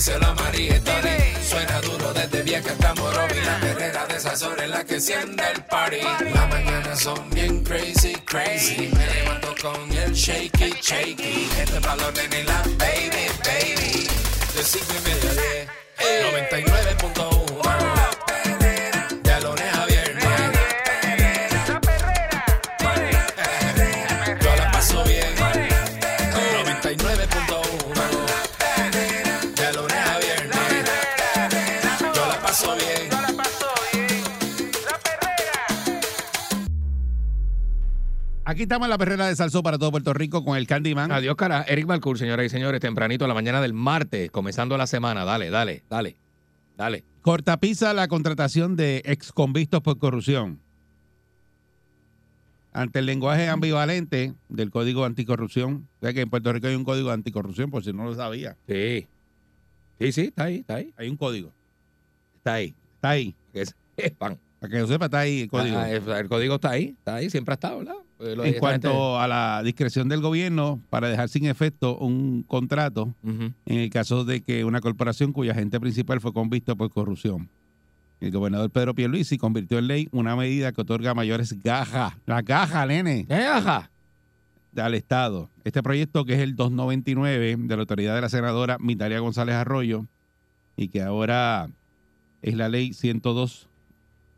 díselo a. Suena duro desde vieja hasta Morovi. La perrera de esas horas en la que enciende el party. Las mañanas son bien crazy, crazy. Me levanto con el shaky, shaky. Este balón en la baby, baby. De cinco y media a diez. 99.1 Aquí estamos en la perrera de Salsó para todo Puerto Rico con el Candyman. Adiós, cara. Eric Balcour, señoras y señores, tempranito a la mañana del martes, comenzando la semana. Dale, dale, dale, dale. Cortapisa la contratación de exconvictos por corrupción. Ante el lenguaje ambivalente del Código Anticorrupción, ya que en Puerto Rico hay un Código Anticorrupción, por si no lo sabía. Sí. Sí, sí, está ahí, está ahí. Hay un código. Está ahí. Está ahí. Que es, es pan. Para que lo sepa, está ahí el código. Ah, el, el código está ahí, está ahí, siempre ha estado, ¿verdad? Lo- en esta cuanto a la discreción del gobierno para dejar sin efecto un contrato en el caso de que una corporación cuya agente principal fue convicto por corrupción. El gobernador Pedro Pierluisi convirtió en ley una medida que otorga mayores gajas, la gaja, nene, Eh, ajá. al Estado. Este proyecto, que es el 299 de la autoridad de la senadora Mitalia González Arroyo, y que ahora es la ley 102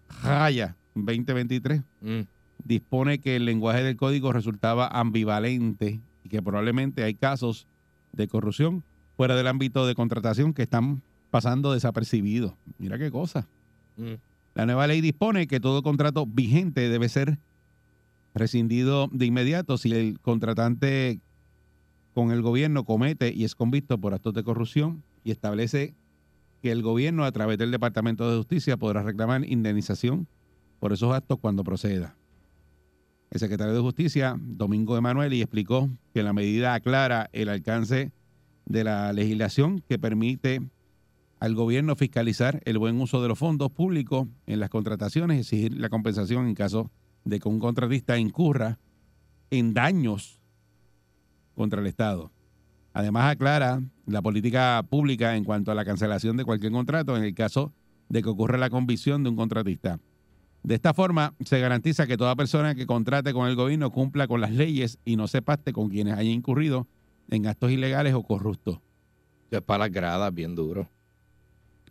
Jaya 2023, Mm. Dispone que el lenguaje del código resultaba ambivalente y que probablemente hay casos de corrupción fuera del ámbito de contratación que están pasando desapercibidos. Mira qué cosa. Mm. La nueva ley dispone que todo contrato vigente debe ser rescindido de inmediato si el contratante con el gobierno comete y es convicto por actos de corrupción y establece que el gobierno a través del Departamento de Justicia podrá reclamar indemnización por esos actos cuando proceda. El secretario de Justicia, Domingo Emanuel, explicó que la medida aclara el alcance de la legislación que permite al gobierno fiscalizar el buen uso de los fondos públicos en las contrataciones y exigir la compensación en caso de que un contratista incurra en daños contra el Estado. Además, aclara la política pública en cuanto a la cancelación de cualquier contrato en el caso de que ocurra la convicción de un contratista. De esta forma, se garantiza que toda persona que contrate con el gobierno cumpla con las leyes y no se paste con quienes hayan incurrido en actos ilegales o corruptos. Es para las gradas, bien duro.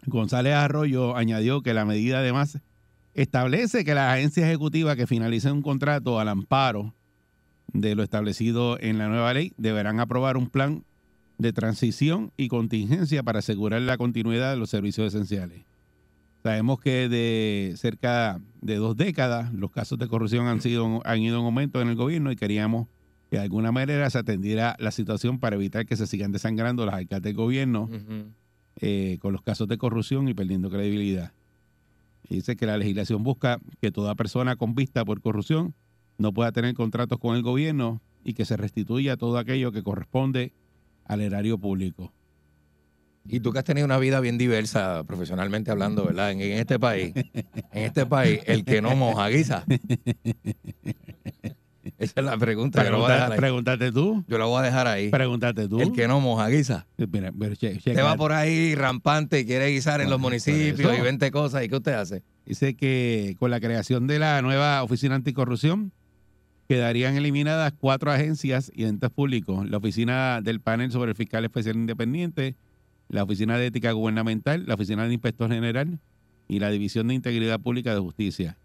González Arroyo añadió que la medida además establece que las agencias ejecutivas que finalicen un contrato al amparo de lo establecido en la nueva ley deberán aprobar un plan de transición y contingencia para asegurar la continuidad de los servicios esenciales. Sabemos que de cerca de dos décadas los casos de corrupción han, sido, han ido en aumento en el gobierno y queríamos que de alguna manera se atendiera la situación para evitar que se sigan desangrando las alcaldes del gobierno eh, con los casos de corrupción y perdiendo credibilidad. Y dice que la legislación busca que toda persona con vista por corrupción no pueda tener contratos con el gobierno y que se restituya todo aquello que corresponde al erario público. Y tú que has tenido una vida bien diversa, profesionalmente hablando, ¿verdad? En, en este país, en este país, el que no moja guisa. Esa es la pregunta. Yo la voy a Pregunta- pregúntate tú, Yo la voy a dejar ahí. pregúntate tú. El que no moja guisa. Mira, pero che- Usted checa. va por ahí rampante y quiere guisar en los municipios y 20 cosas. ¿Y qué usted hace? Dice que con la creación de la nueva Oficina Anticorrupción quedarían eliminadas cuatro agencias y entes públicos. La Oficina del Panel sobre el Fiscal Especial Independiente, la Oficina de Ética Gubernamental, la Oficina del Inspector General y la División de Integridad Pública de Justicia.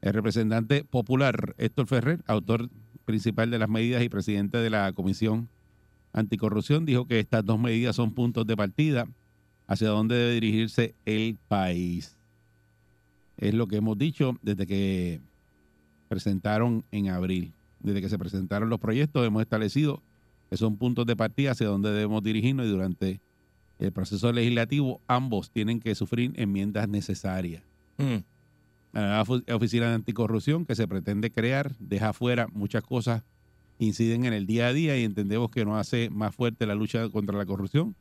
El representante popular Héctor Ferrer, autor principal de las medidas y presidente de la Comisión Anticorrupción, dijo que estas dos medidas son puntos de partida hacia dónde debe dirigirse el país. Es lo que hemos dicho desde que presentaron en abril. Desde que se presentaron los proyectos hemos establecido que son puntos de partida hacia donde debemos dirigirnos y durante el proceso legislativo ambos tienen que sufrir enmiendas necesarias. Mm. La oficina de anticorrupción que se pretende crear deja afuera muchas cosas que inciden en el día a día y entendemos que no hace más fuerte la lucha contra la corrupción,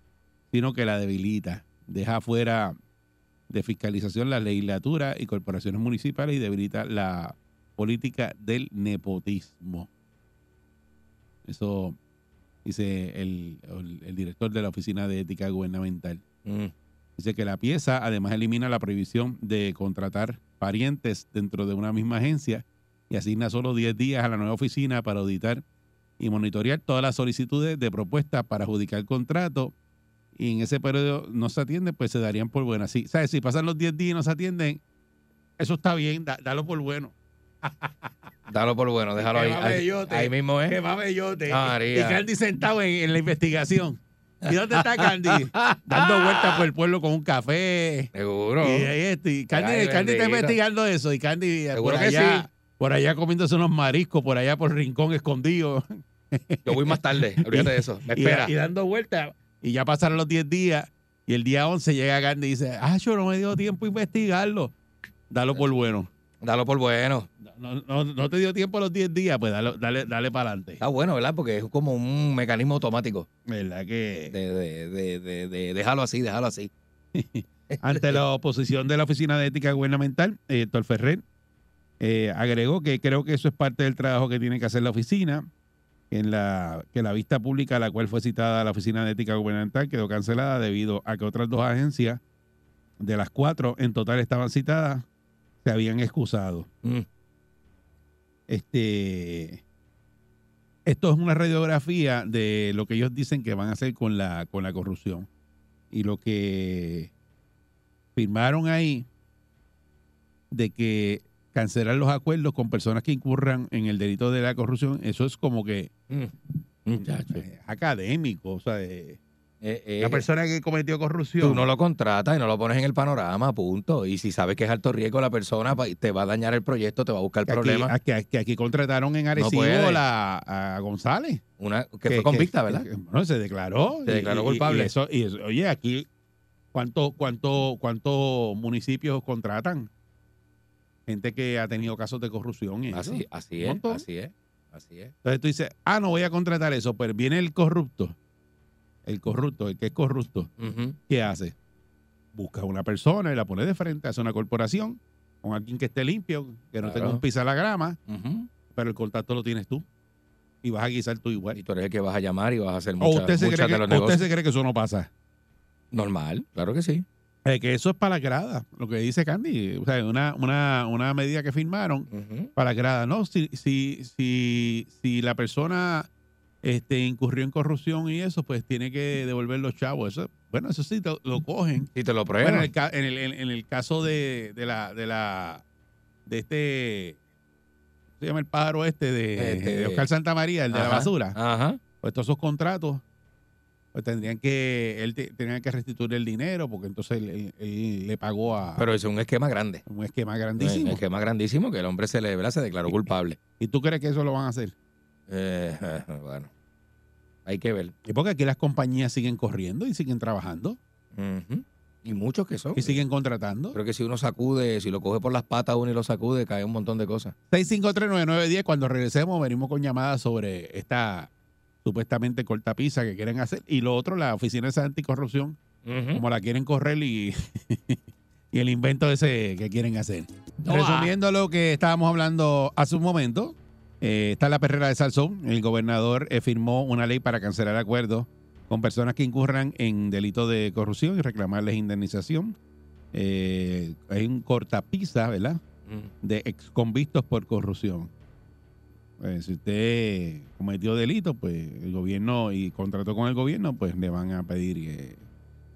sino que la debilita. Deja afuera de fiscalización la legislatura y corporaciones municipales y debilita la política del nepotismo. Eso dice el, director de la Oficina de Ética Gubernamental. Mm. Dice que la pieza además elimina la prohibición de contratar parientes dentro de una misma agencia y asigna solo 10 días a la nueva oficina para auditar y monitorear todas las solicitudes de propuestas para adjudicar contrato y en ese periodo no se atiende, pues se darían por buenas. Si, ¿sabes? si pasan los 10 días y no se atienden, eso está bien, da- dalo por bueno. Dalo por bueno, déjalo ahí. Qué Ahí, mismo, ¿eh? más bellote. Ah. Y Candy sentado en, en la investigación. ¿Y dónde está Candy? Dando vueltas por el pueblo con un café. Seguro. Y, ahí esto, y Candy, Ay, Candy está investigando eso. Y Candy Seguro por que allá, sí. por allá comiéndose unos mariscos, por allá por rincón escondido. Yo voy más tarde, olvídate de eso. Me Y, espera. y dando vueltas. Y ya pasaron los 10 días. Y el día 11 llega Candy y dice, ah, yo no me dio tiempo a investigarlo. Dalo por bueno. Dalo por bueno. No, no, no te dio tiempo los 10 días, pues dale, dale, dale para adelante. Está bueno, ¿verdad? Porque es como un mecanismo automático. ¿Verdad que? De, de, de, de, de- déjalo así, déjalo así. Ante la oposición de la Oficina de Ética Gubernamental, eh, Héctor Ferrer eh, agregó que creo que eso es parte del trabajo que tiene que hacer la oficina, en la, que la vista pública a la cual fue citada la Oficina de Ética Gubernamental quedó cancelada debido a que otras dos agencias, de las cuatro en total estaban citadas, se habían excusado. Mm. Este, esto es una radiografía de lo que ellos dicen que van a hacer con la, con la corrupción. Y lo que firmaron ahí de que cancelar los acuerdos con personas que incurran en el delito de la corrupción, eso es como que Mm. Académico. O sea, eh, Eh, eh, la persona que cometió corrupción. Tú no lo contratas y no lo pones en el panorama, punto. Y si sabes que es alto riesgo la persona, te va a dañar el proyecto, te va a buscar que problemas. que, aquí contrataron en Arecibo la- a González. Una, que, fue convicta, ¿verdad? bueno, se declaró. Se declaró y- culpable. Y eso, y eso- oye, aquí, ¿cuántos cuánto, cuántos municipios contratan? Gente que ha tenido casos de corrupción. Y eso. así, así es, así es, así es. Entonces tú dices, ah, no voy a contratar eso. Pues viene el corrupto. El corrupto, el que es corrupto. ¿Qué hace? Busca a una persona y la pone de frente, hace una corporación con alguien que esté limpio, que no Claro. tenga un pisa a la grama, pero el contacto lo tienes tú. Y vas a guisar tú igual. Y tú eres el que vas a llamar y vas a hacer O muchas, usted, se muchas cree de que, los o usted se cree que eso no pasa. Normal, claro que sí. Eh, que eso es para la grada, lo que dice Candy. O sea, una, una, una medida que firmaron Ujú. para la grada. No, si, si, si, si la persona este, incurrió en corrupción y eso, pues tiene que devolver los chavos. Eso, bueno, eso sí lo, lo cogen. Si te lo Bueno, en el, en el, en- en el caso de, de la, de la, de este, ¿cómo se llama el pájaro este de, Este- de Oscar Santa María, el de la basura? Ajá. Pues todos esos contratos, pues tendrían que, él te- tenía que restituir el dinero, porque entonces él, él- él le pagó a Pero es un esquema grande. un esquema Un grandísimo. esquema grandísimo que el hombre se le ¿verdad? se declaró culpable. ¿Y tú crees que eso lo van a hacer? Eh, bueno, hay que ver. Y porque aquí las compañías siguen corriendo y siguen trabajando. Y muchos que son. y siguen contratando. Creo que si uno sacude, si lo coge por las patas uno y lo sacude, cae un montón de cosas. 6539910, cuando regresemos, venimos con llamadas sobre esta supuestamente cortapisa que quieren hacer. Y lo otro, la Oficina de Anticorrupción, como la quieren correr y, y el invento ese que quieren hacer. Resumiendo lo que estábamos hablando hace un momento, eh, está la perrera de Salsón. El gobernador eh, firmó una ley para cancelar acuerdos con personas que incurran en delitos de corrupción y reclamarles indemnización. Eh, hay un cortapisa, ¿verdad? De exconvictos por corrupción. Pues, si usted cometió delito, pues el gobierno y contrató con el gobierno, pues le van a pedir eh,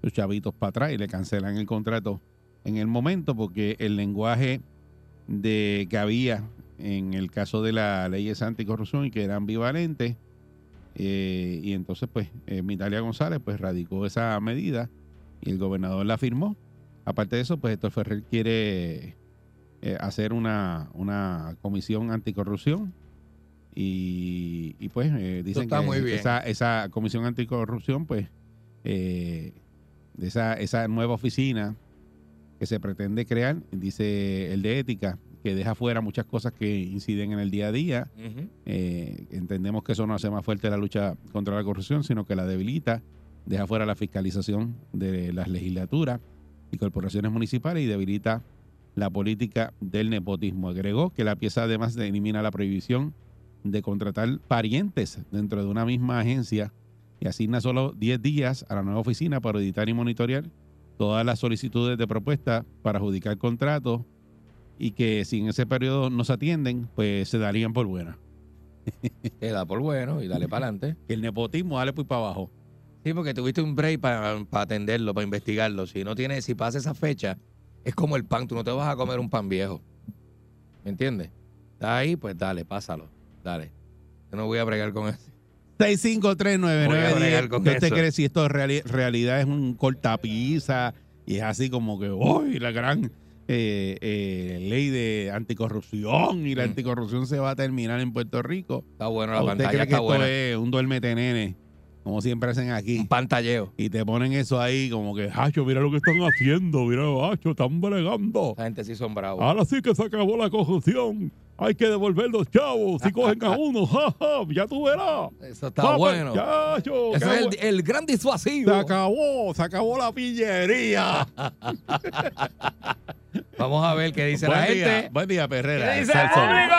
sus chavitos para atrás y le cancelan el contrato en el momento porque el lenguaje de que había en el caso de la ley de anticorrupción y que era ambivalente eh, y entonces pues eh, Mitalia González pues radicó esa medida y el gobernador la firmó. Aparte de eso, pues Héctor Ferrer quiere eh, hacer una, una comisión anticorrupción y, y, pues eh, dicen está que muy bien. Esa, esa comisión anticorrupción pues eh, de esa, esa nueva oficina que se pretende crear, dice el de ética, que deja fuera muchas cosas que inciden en el día a día. Eh, entendemos que eso no hace más fuerte la lucha contra la corrupción, sino que la debilita, deja fuera la fiscalización de las legislaturas y corporaciones municipales y debilita la política del nepotismo. Agregó que la pieza además elimina la prohibición de contratar parientes dentro de una misma agencia y asigna solo 10 días a la nueva oficina para auditar y monitorear todas las solicitudes de propuesta para adjudicar contratos y que si en ese periodo no se atienden, pues se darían por buenas. Te da por bueno y dale para adelante. El nepotismo dale pues para abajo. Sí, porque tuviste un break para atenderlo, para investigarlo. Si no tienes, si pasa esa fecha, es como el pan, tú no te vas a comer un pan viejo. ¿Me entiendes? Está ahí, pues dale, pásalo. Dale. Yo no voy a bregar con eso. 6539910. Voy a bregar con ¿Qué usted cree si esto reali- realidad es un cortapisa y es así como que, uy, la gran eh, eh, ley de anticorrupción y la Mm. anticorrupción se va a terminar en Puerto Rico? Está bueno, ¿O la ¿Usted pantalla cree que está esto buena. es un duérmete nene? Como siempre hacen aquí. Un pantalleo. Y te ponen eso ahí como que, hacho, mira lo que están haciendo, mira, hacho, están bregando. Esa gente sí son bravos. Ahora sí que se acabó la corrupción. Hay que devolver los chavos. Si cogen a uno, jaja, ya tú verás. Eso está bueno. ya, yo, Ese es el, el gran disuasivo. Se acabó, se acabó la pillería. Vamos a ver qué dice la día, gente. buen día, Perrera. ¿Qué dice el Salsón. público?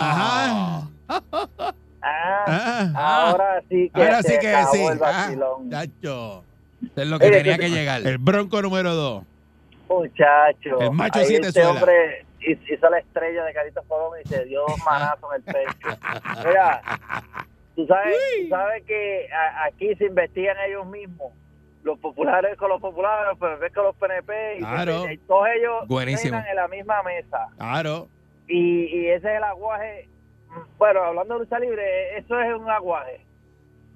Ajá. Ah, Ah, ahora sí que ahora se sí que acabó sí. el Ah, vacilón. chacho. Eso es lo que Oye, tenía que- que llegar. El bronco número dos. Muchacho. El macho ahí siete este suela. hombre hizo la estrella de Carito Fogón y se dio un manazo en el pecho. Mira, tú sabes, tú sabes que a- aquí se investigan ellos mismos. Los populares con los populares, los PNP con los PNP. Y, se- Claro. y todos ellos Buenísimo. en la misma mesa. Claro. Y, y ese es el aguaje. Bueno, hablando de lucha libre, eso es un aguaje.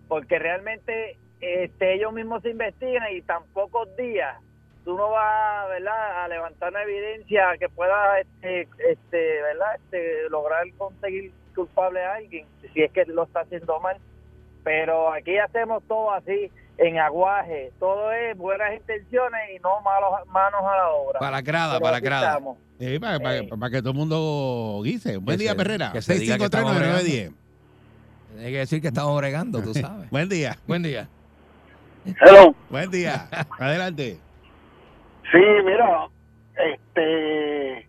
Porque realmente este, ellos mismos se investigan y tan pocos días tú no vas ¿verdad? a levantar una evidencia que pueda este, este, ¿verdad? Este, lograr conseguir culpable a alguien, si es que lo está haciendo mal. Pero aquí hacemos todo así, en aguaje. Todo es buenas intenciones y no malos, manos a la obra. Para la grada, para la grada. Eh, para, para- Eh. para que todo el mundo guise. Buen Que día, se- Perrera. que se diga que estamos 6539910. Hay que decir que estamos bregando, tú sabes. Buen día. Buen día. Hello. Buen día. Adelante. Sí, mira, este,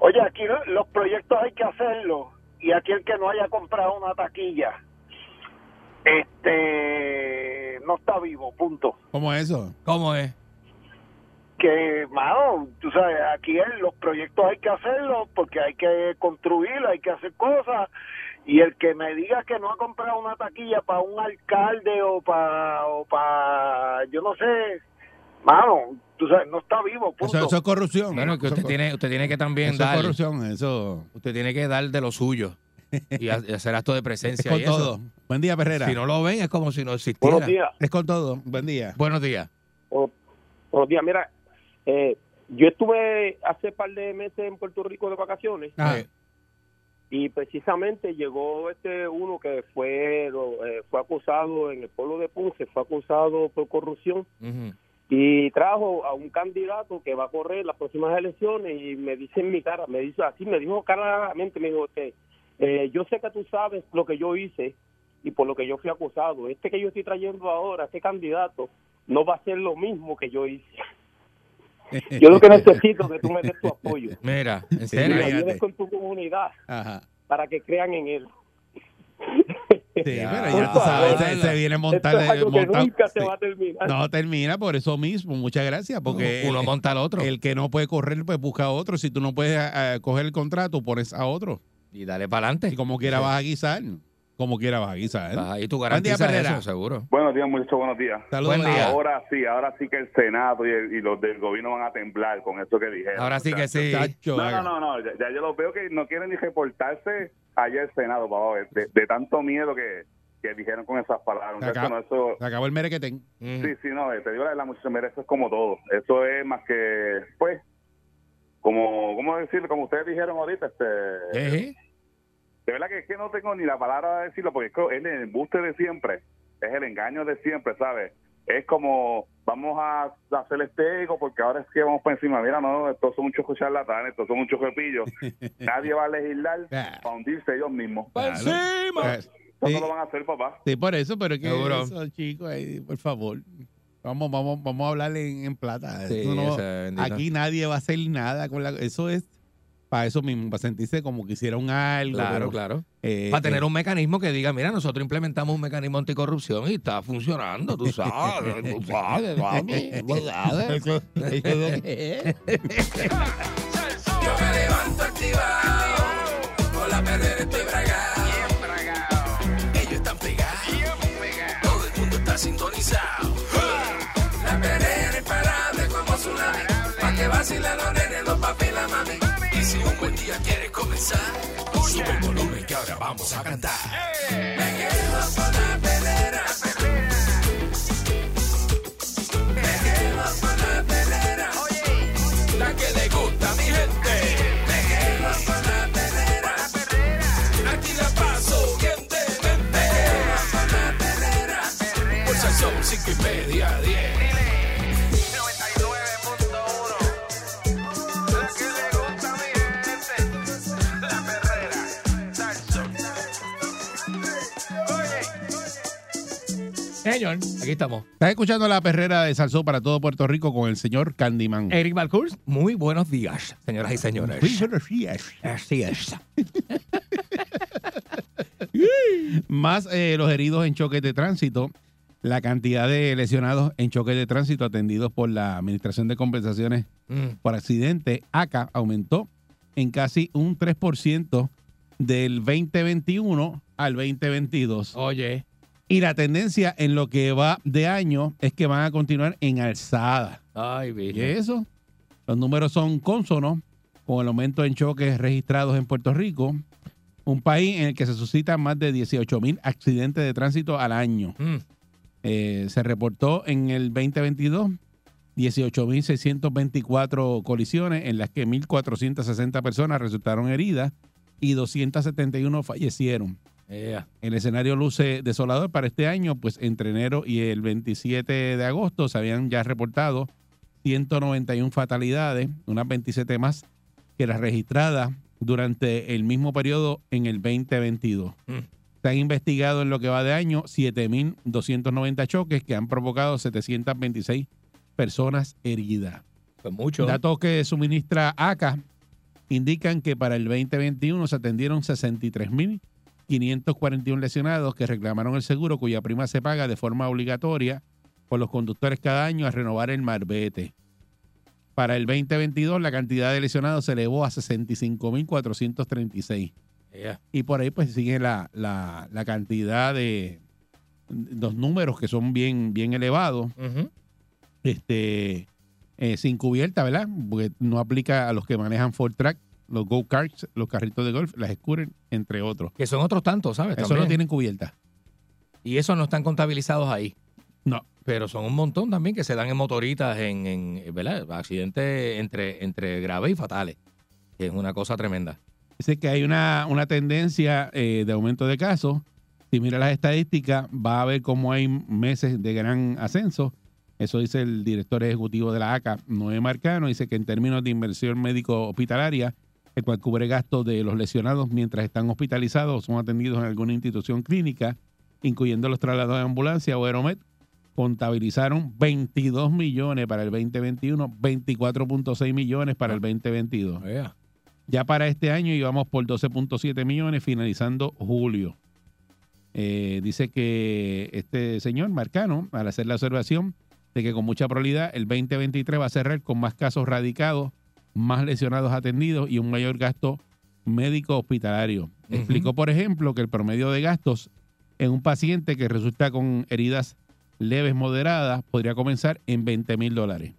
oye, aquí lo- los proyectos hay que hacerlos y aquí el que no haya comprado una taquilla, este, no está vivo, punto. ¿Cómo es eso? ¿Cómo es? Que, mano, tú sabes, aquí en los proyectos hay que hacerlos porque hay que construir, hay que hacer cosas y el que me diga que no ha comprado una taquilla para un alcalde o para, o para, yo no sé, mano, tú sabes, no está vivo, punto. Eso, eso es corrupción. Bueno, que usted es- tiene, usted tiene que también eso es dar. corrupción. Eso Usted tiene que dar de lo suyo. Y ha- y hacer acto de es presencia con y eso. Buen día, Perrera. Si no lo ven, es como si no existiera. Buenos días. Es con todo. Buen día. Buenos días. Buenos días, mira, eh, yo estuve hace par de meses en Puerto Rico de vacaciones Ah, Eh, y precisamente llegó este uno que fue lo- eh, fue acusado en el pueblo de Ponce, fue acusado por corrupción y trajo a un candidato que va a correr las próximas elecciones y me dice en mi cara, me dice así, me dijo claramente, me dijo que eh, yo sé que tú sabes lo que yo hice y por lo que yo fui acusado. Este que yo estoy trayendo ahora, este candidato, no va a ser lo mismo que yo hice. Yo lo que necesito es que tú me des tu apoyo. Mira, en serio. Ayudes con tu comunidad Ajá. para que crean en él. Sí, pero ya tú sabes, se, se viene montar. es que montar- nunca se va a terminar. No termina por eso mismo. Muchas gracias. Porque Uno el, monta al otro. el que no puede correr, pues busca a otro. Si tú no puedes eh, coger el contrato, pones a otro. Y dale para adelante. Y como quiera vas a guisar. Como quiera vas a guisar. Ahí tú Buen día, eso, seguro. Buenos días, muchachos, buenos días. Saludos. Buen día. Ahora sí, ahora sí que el Senado y, el- y los del gobierno van a temblar con eso que dijeron. Ahora sí que sí. Chacho, No, no, no, no, ya, ya yo los veo que no quieren ni reportarse allá al Senado, para ver, de, de tanto miedo que, que dijeron con esas palabras. Se acaba- no, eso, Se acabó el merequetén. Ujú. sí, sí, no, eh, te digo la verdad, muchachos, mira, eso es como todo. Eso es más que, pues, como, ¿cómo decirlo? Como ustedes dijeron ahorita, este... Ejé. De verdad que es que no tengo ni la palabra para decirlo, porque es que es el embuste de siempre, es el engaño de siempre, ¿sabes? es como vamos a hacer este ego porque ahora es que vamos por encima. Mira, no, estos son muchos charlatanes, estos son muchos repillos. Nadie va a legislar Ah. para hundirse ellos mismos. ¡Pa' encima! Eso Sí. no lo van a hacer, papá. Sí, por eso, pero es que Seguro. eso, chicos, ahí, por favor. Vamos, vamos, vamos a hablar en, en plata. Sí, Eso no- aquí nadie va a hacer nada con la eso es para eso mismo, para sentirse como que hicieron algo. Claro, pero, claro. eh, Para tener eh, un mecanismo que diga, mira, nosotros implementamos un mecanismo anticorrupción y está funcionando, tú sabes, tú sabes, mami, tú sabes. es es. Yo me levanto activado, con la perrera estoy bragado. Ellos están pegados, todo el mundo está sintonizado. La perrera imparable como tsunami, pa' que vacilan los nenes, los papi y la mami. Día quieres comenzar, sube el volumen que ahora vamos a cantar. Me quedo con la me quedo con la que le gusta a mi gente. Me quedo con la perrera. Aquí la paso bien. Me quedo con la son cinco y media, diez. Señor, aquí estamos. Estás escuchando la perrera de Salsó para todo Puerto Rico con el señor Candyman. Eric Balcourt, muy buenos días, señoras y señores. Sí, buenos días. Así es. Más eh, los heridos en choques de tránsito, la cantidad de lesionados en choques de tránsito atendidos por la Administración de Compensaciones Mm. por accidente, ACA, aumentó en casi un 3% del 2021 al 2022. Oye, Y la tendencia en lo que va de año es que van a continuar en alzada. ay, ¿Y virgen. eso? Los números son cónsonos con el aumento en choques registrados en Puerto Rico, un país en el que se suscitan más de 18 mil accidentes de tránsito al año. Mm. Eh, se reportó en el 2022 18.624 colisiones en las que 1.460 personas resultaron heridas y 271 fallecieron. Yeah. El escenario luce desolador para este año, pues entre enero y el 27 de agosto se habían ya reportado 191 fatalidades, unas 27 más que las registradas durante el mismo periodo en el 2022. Mm. Se han investigado en lo que va de año 7.290 choques que han provocado 726 personas heridas. Pues mucho. Datos que suministra ACA indican que para el 2021 se atendieron 63.541 lesionados que reclamaron el seguro cuya prima se paga de forma obligatoria por los conductores cada año a renovar el marbete. Para el 2022 la cantidad de lesionados se elevó a 65.436 Yeah. y por ahí pues sigue la, la, la cantidad de los números que son bien, bien elevados este, eh, sin cubierta, ¿verdad? Porque no aplica a los que manejan Ford Track, los go-karts, los carritos de golf, las scooters, entre otros. Que son otros tantos, ¿sabes? Eso También. no tienen cubierta. Y esos no están contabilizados ahí. No. Pero son un montón también que se dan en motoritas, en, en ¿verdad? Accidentes entre, entre graves y fatales. Que es una cosa tremenda. Dice que hay una, una tendencia eh, de aumento de casos. Si mira las estadísticas, va a ver cómo hay meses de gran ascenso. Eso dice el director ejecutivo de la ACA, Noé Marcano. Dice que en términos de inversión médico hospitalaria, el cual cubre gastos de los lesionados mientras están hospitalizados o son atendidos en alguna institución clínica, incluyendo los traslados de ambulancia o Aeromed, contabilizaron 22 millones para el 2021, 24.6 millones para el 2022. Yeah. Ya para este año íbamos por 12.7 millones, finalizando julio. Eh, dice que este señor Marcano, al hacer la observación de que con mucha probabilidad el 2023 va a cerrar con más casos radicados, más lesionados atendidos y un mayor gasto médico hospitalario. Ujú. Explicó, por ejemplo, que el promedio de gastos en un paciente que resulta con heridas leves moderadas podría comenzar en 20 mil dólares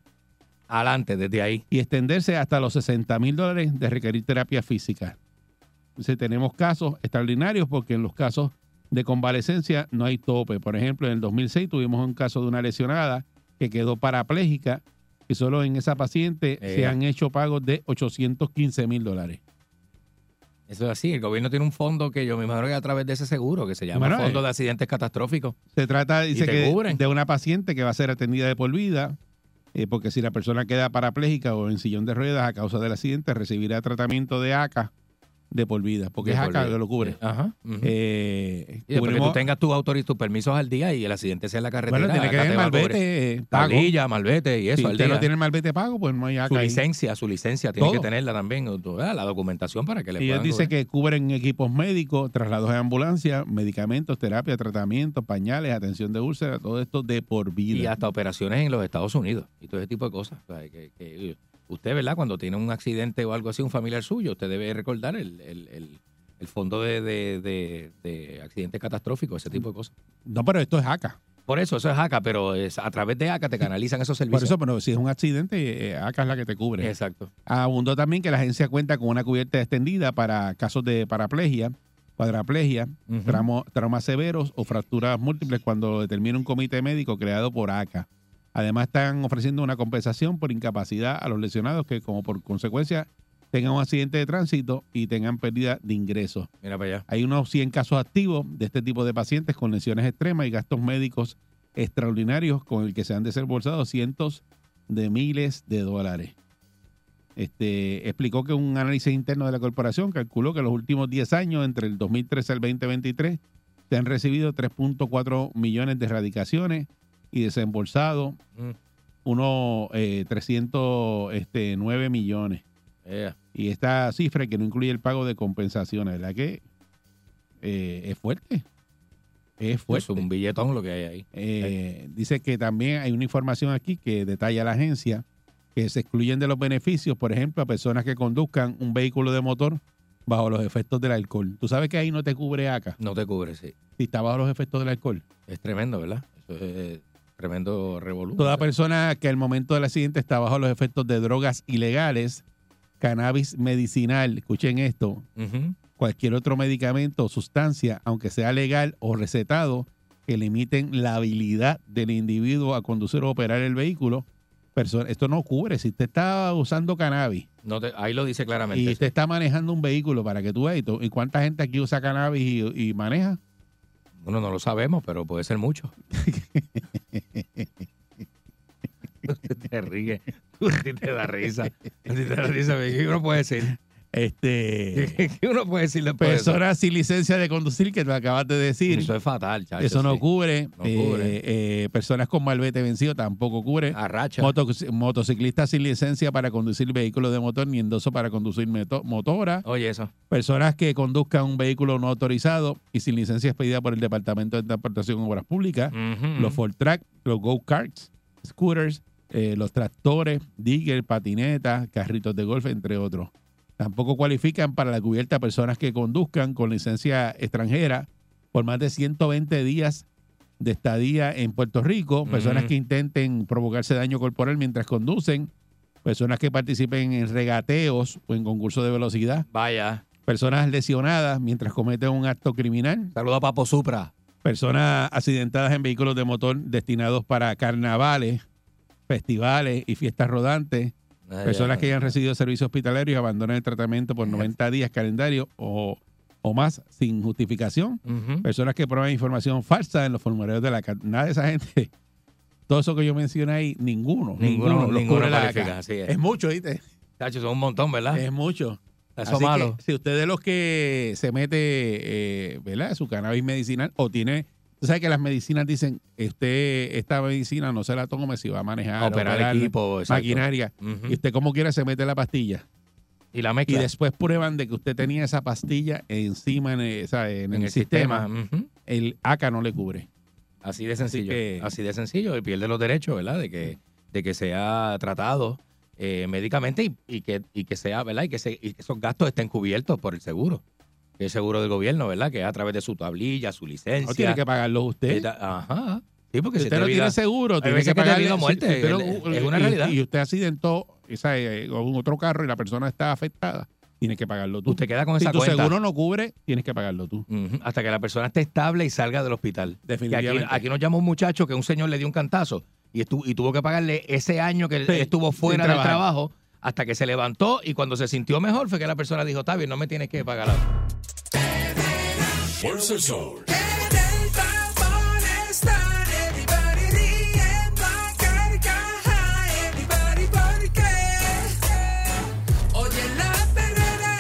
Adelante, desde ahí. y extenderse hasta los 60 mil dólares de requerir terapia física. Entonces tenemos casos extraordinarios porque en los casos de convalecencia no hay tope. Por ejemplo, en el 2006 tuvimos un caso de una lesionada que quedó parapléjica y solo en esa paciente se Ea. han hecho pagos de 815 mil dólares. Eso es así. El gobierno tiene un fondo que yo me imagino que a través de ese seguro, que se llama Bueno, Fondo eh, de Accidentes Catastróficos. Se trata, dice que cubren. de una paciente que va a ser atendida de por vida, eh, porque si la persona queda parapléjica o en sillón de ruedas a causa del accidente, recibirá tratamiento de ACA de por vida, porque De es vida. que lo cubre. Ajá. ujú. Eh, Y después que tú tengas tus autoriz, tus permisos al día y el accidente sea en la carretera. bueno, tiene que acá tener malvete eh, pago. Tablilla, malvete y eso si al usted día. no tiene el malvete pago, pues no hay ACA. su licencia, su licencia tiene Todo. que tenerla también, la documentación para que le Y ellos puedan dice cubrir. que cubren equipos médicos, traslados en ambulancia, medicamentos, terapia, tratamientos, pañales, atención de úlcera, todo esto de por vida. y hasta operaciones en los Estados Unidos y todo ese tipo de cosas. O sea, que, que usted, ¿verdad? Cuando tiene un accidente o algo así, un familiar suyo, usted debe recordar el, el, el- el fondo de, de, de- de accidentes catastróficos, ese tipo de cosas. No, pero esto es ACA. Por eso, eso es ACA, pero es, a través de ACA te canalizan esos servicios. Por eso, pero si es un accidente, eh, ACA es la que te cubre. Exacto. Abundó también que la agencia cuenta con una cubierta extendida para casos de paraplegia, cuadraplegia, tramo- traumas severos o fracturas múltiples cuando lo determina un comité médico creado por ACA. Además, están ofreciendo una compensación por incapacidad a los lesionados que, como por consecuencia, tengan un accidente de tránsito y tengan pérdida de ingresos. Mira para allá. Hay unos 100 casos activos de este tipo de pacientes con lesiones extremas y gastos médicos extraordinarios con el que se han desembolsado cientos de miles de dólares. Este, explicó que un análisis interno de la corporación calculó que en los últimos 10 años, entre el 2013 al 2023, se han recibido 3.4 millones de erradicaciones y desembolsado Mm. unos eh, 309 millones. Yeah. Y esta cifra que no incluye el pago de compensaciones, ¿verdad que eh, es fuerte? Es Es fuerte. un billetón lo que hay ahí. Eh, dice que también hay una información aquí que detalla la agencia que se excluyen de los beneficios, por ejemplo, a personas que conduzcan un vehículo de motor bajo los efectos del alcohol. Tú sabes que ahí no te cubre acá No te cubre, sí. si está bajo los efectos del alcohol. Es tremendo, ¿verdad? Eso es tremendo revolución. Toda persona que al momento del accidente está bajo los efectos de drogas ilegales, cannabis medicinal, escuchen esto, cualquier otro medicamento o sustancia, aunque sea legal o recetado, que limiten la habilidad del individuo a conducir o operar el vehículo. perso- Esto no cubre. Si usted está usando cannabis No te- ahí lo dice claramente. y usted está manejando un vehículo para que tú veas, ¿y cuánta gente aquí usa cannabis y, y maneja? Bueno, no lo sabemos, pero puede ser mucho. te ríes. Tú a ti te da risa. Ti te da risa. ¿Qué uno puede decir? Este, ¿Qué uno puede decir después de eso? personas sin licencia de conducir, que lo acabas de decir. Eso es fatal, chacho. Eso no sí. cubre. No Eh, cubre. eh, personas con malvete vencido tampoco cubre. Arracha. Moto- motociclistas sin licencia para conducir vehículos de motor ni endoso para conducir motora. Oye, eso. Personas que conduzcan un vehículo no autorizado y sin licencia expedida por el Departamento de Transportación y Obras Públicas. Los Ford Track, los go-karts, scooters, eh, los tractores, digger, patinetas, carritos de golf, entre otros. Tampoco cualifican para la cubierta personas que conduzcan con licencia extranjera por más de 120 días de estadía en Puerto Rico, personas que intenten provocarse daño corporal mientras conducen, personas que participen en regateos o en concursos de velocidad, Vaya. personas lesionadas mientras cometen un acto criminal, Saludo a Papo Supra. personas accidentadas en vehículos de motor destinados para carnavales, festivales y fiestas rodantes, personas que hayan recibido servicio hospitalario y abandonan el tratamiento por 90 días calendario o, o más sin justificación, personas que prueban información falsa en los formularios de la ca- nada de esa gente. Todo eso que yo mencioné ahí, ninguno, ninguno, Ninguno, la así es. Es mucho, ¿viste? Chacho, son un montón, ¿verdad? Es mucho. Eso Así que, malo. si usted de los que se mete, eh, ¿verdad? Su cannabis medicinal o tiene, tú sabes que las medicinas dicen, usted esta medicina no se la tome si va a manejar, Operar equipo, exacto. maquinaria. Y usted como quiera se mete la pastilla. Y la Y mezcla después prueban de que usted tenía esa pastilla encima en el, en en el sistema. El ACA no le cubre. Así de sencillo. que- Así de sencillo. Y pierde los derechos, ¿verdad? De que, de que sea tratado eh, médicamente y, y que, y que sea, ¿verdad? Y que, se- y que esos gastos estén cubiertos por el seguro. El seguro del gobierno, ¿verdad? Que es a través de su tablilla, su licencia. No tiene que pagarlo usted. Ajá. Sí, porque Si si usted te no vida- tiene seguro, tiene que que o si muerte, usted lo- es una realidad. Y usted accidentó o sea, eh, con otro carro y la persona está afectada, tiene que pagarlo tú. Usted queda con si esa tu cuenta. seguro no cubre, tienes que pagarlo tú. Hasta que la persona esté estable y salga del hospital. Que aquí, Definitivamente. aquí nos llamó un muchacho que un señor le dio un cantazo y, estu- y tuvo que pagarle ese año que Sí, estuvo fuera del trabajo hasta que se levantó y cuando se sintió mejor fue que la persona dijo, está bien, no me tienes que pagar la... Fuerza el sol. La perrera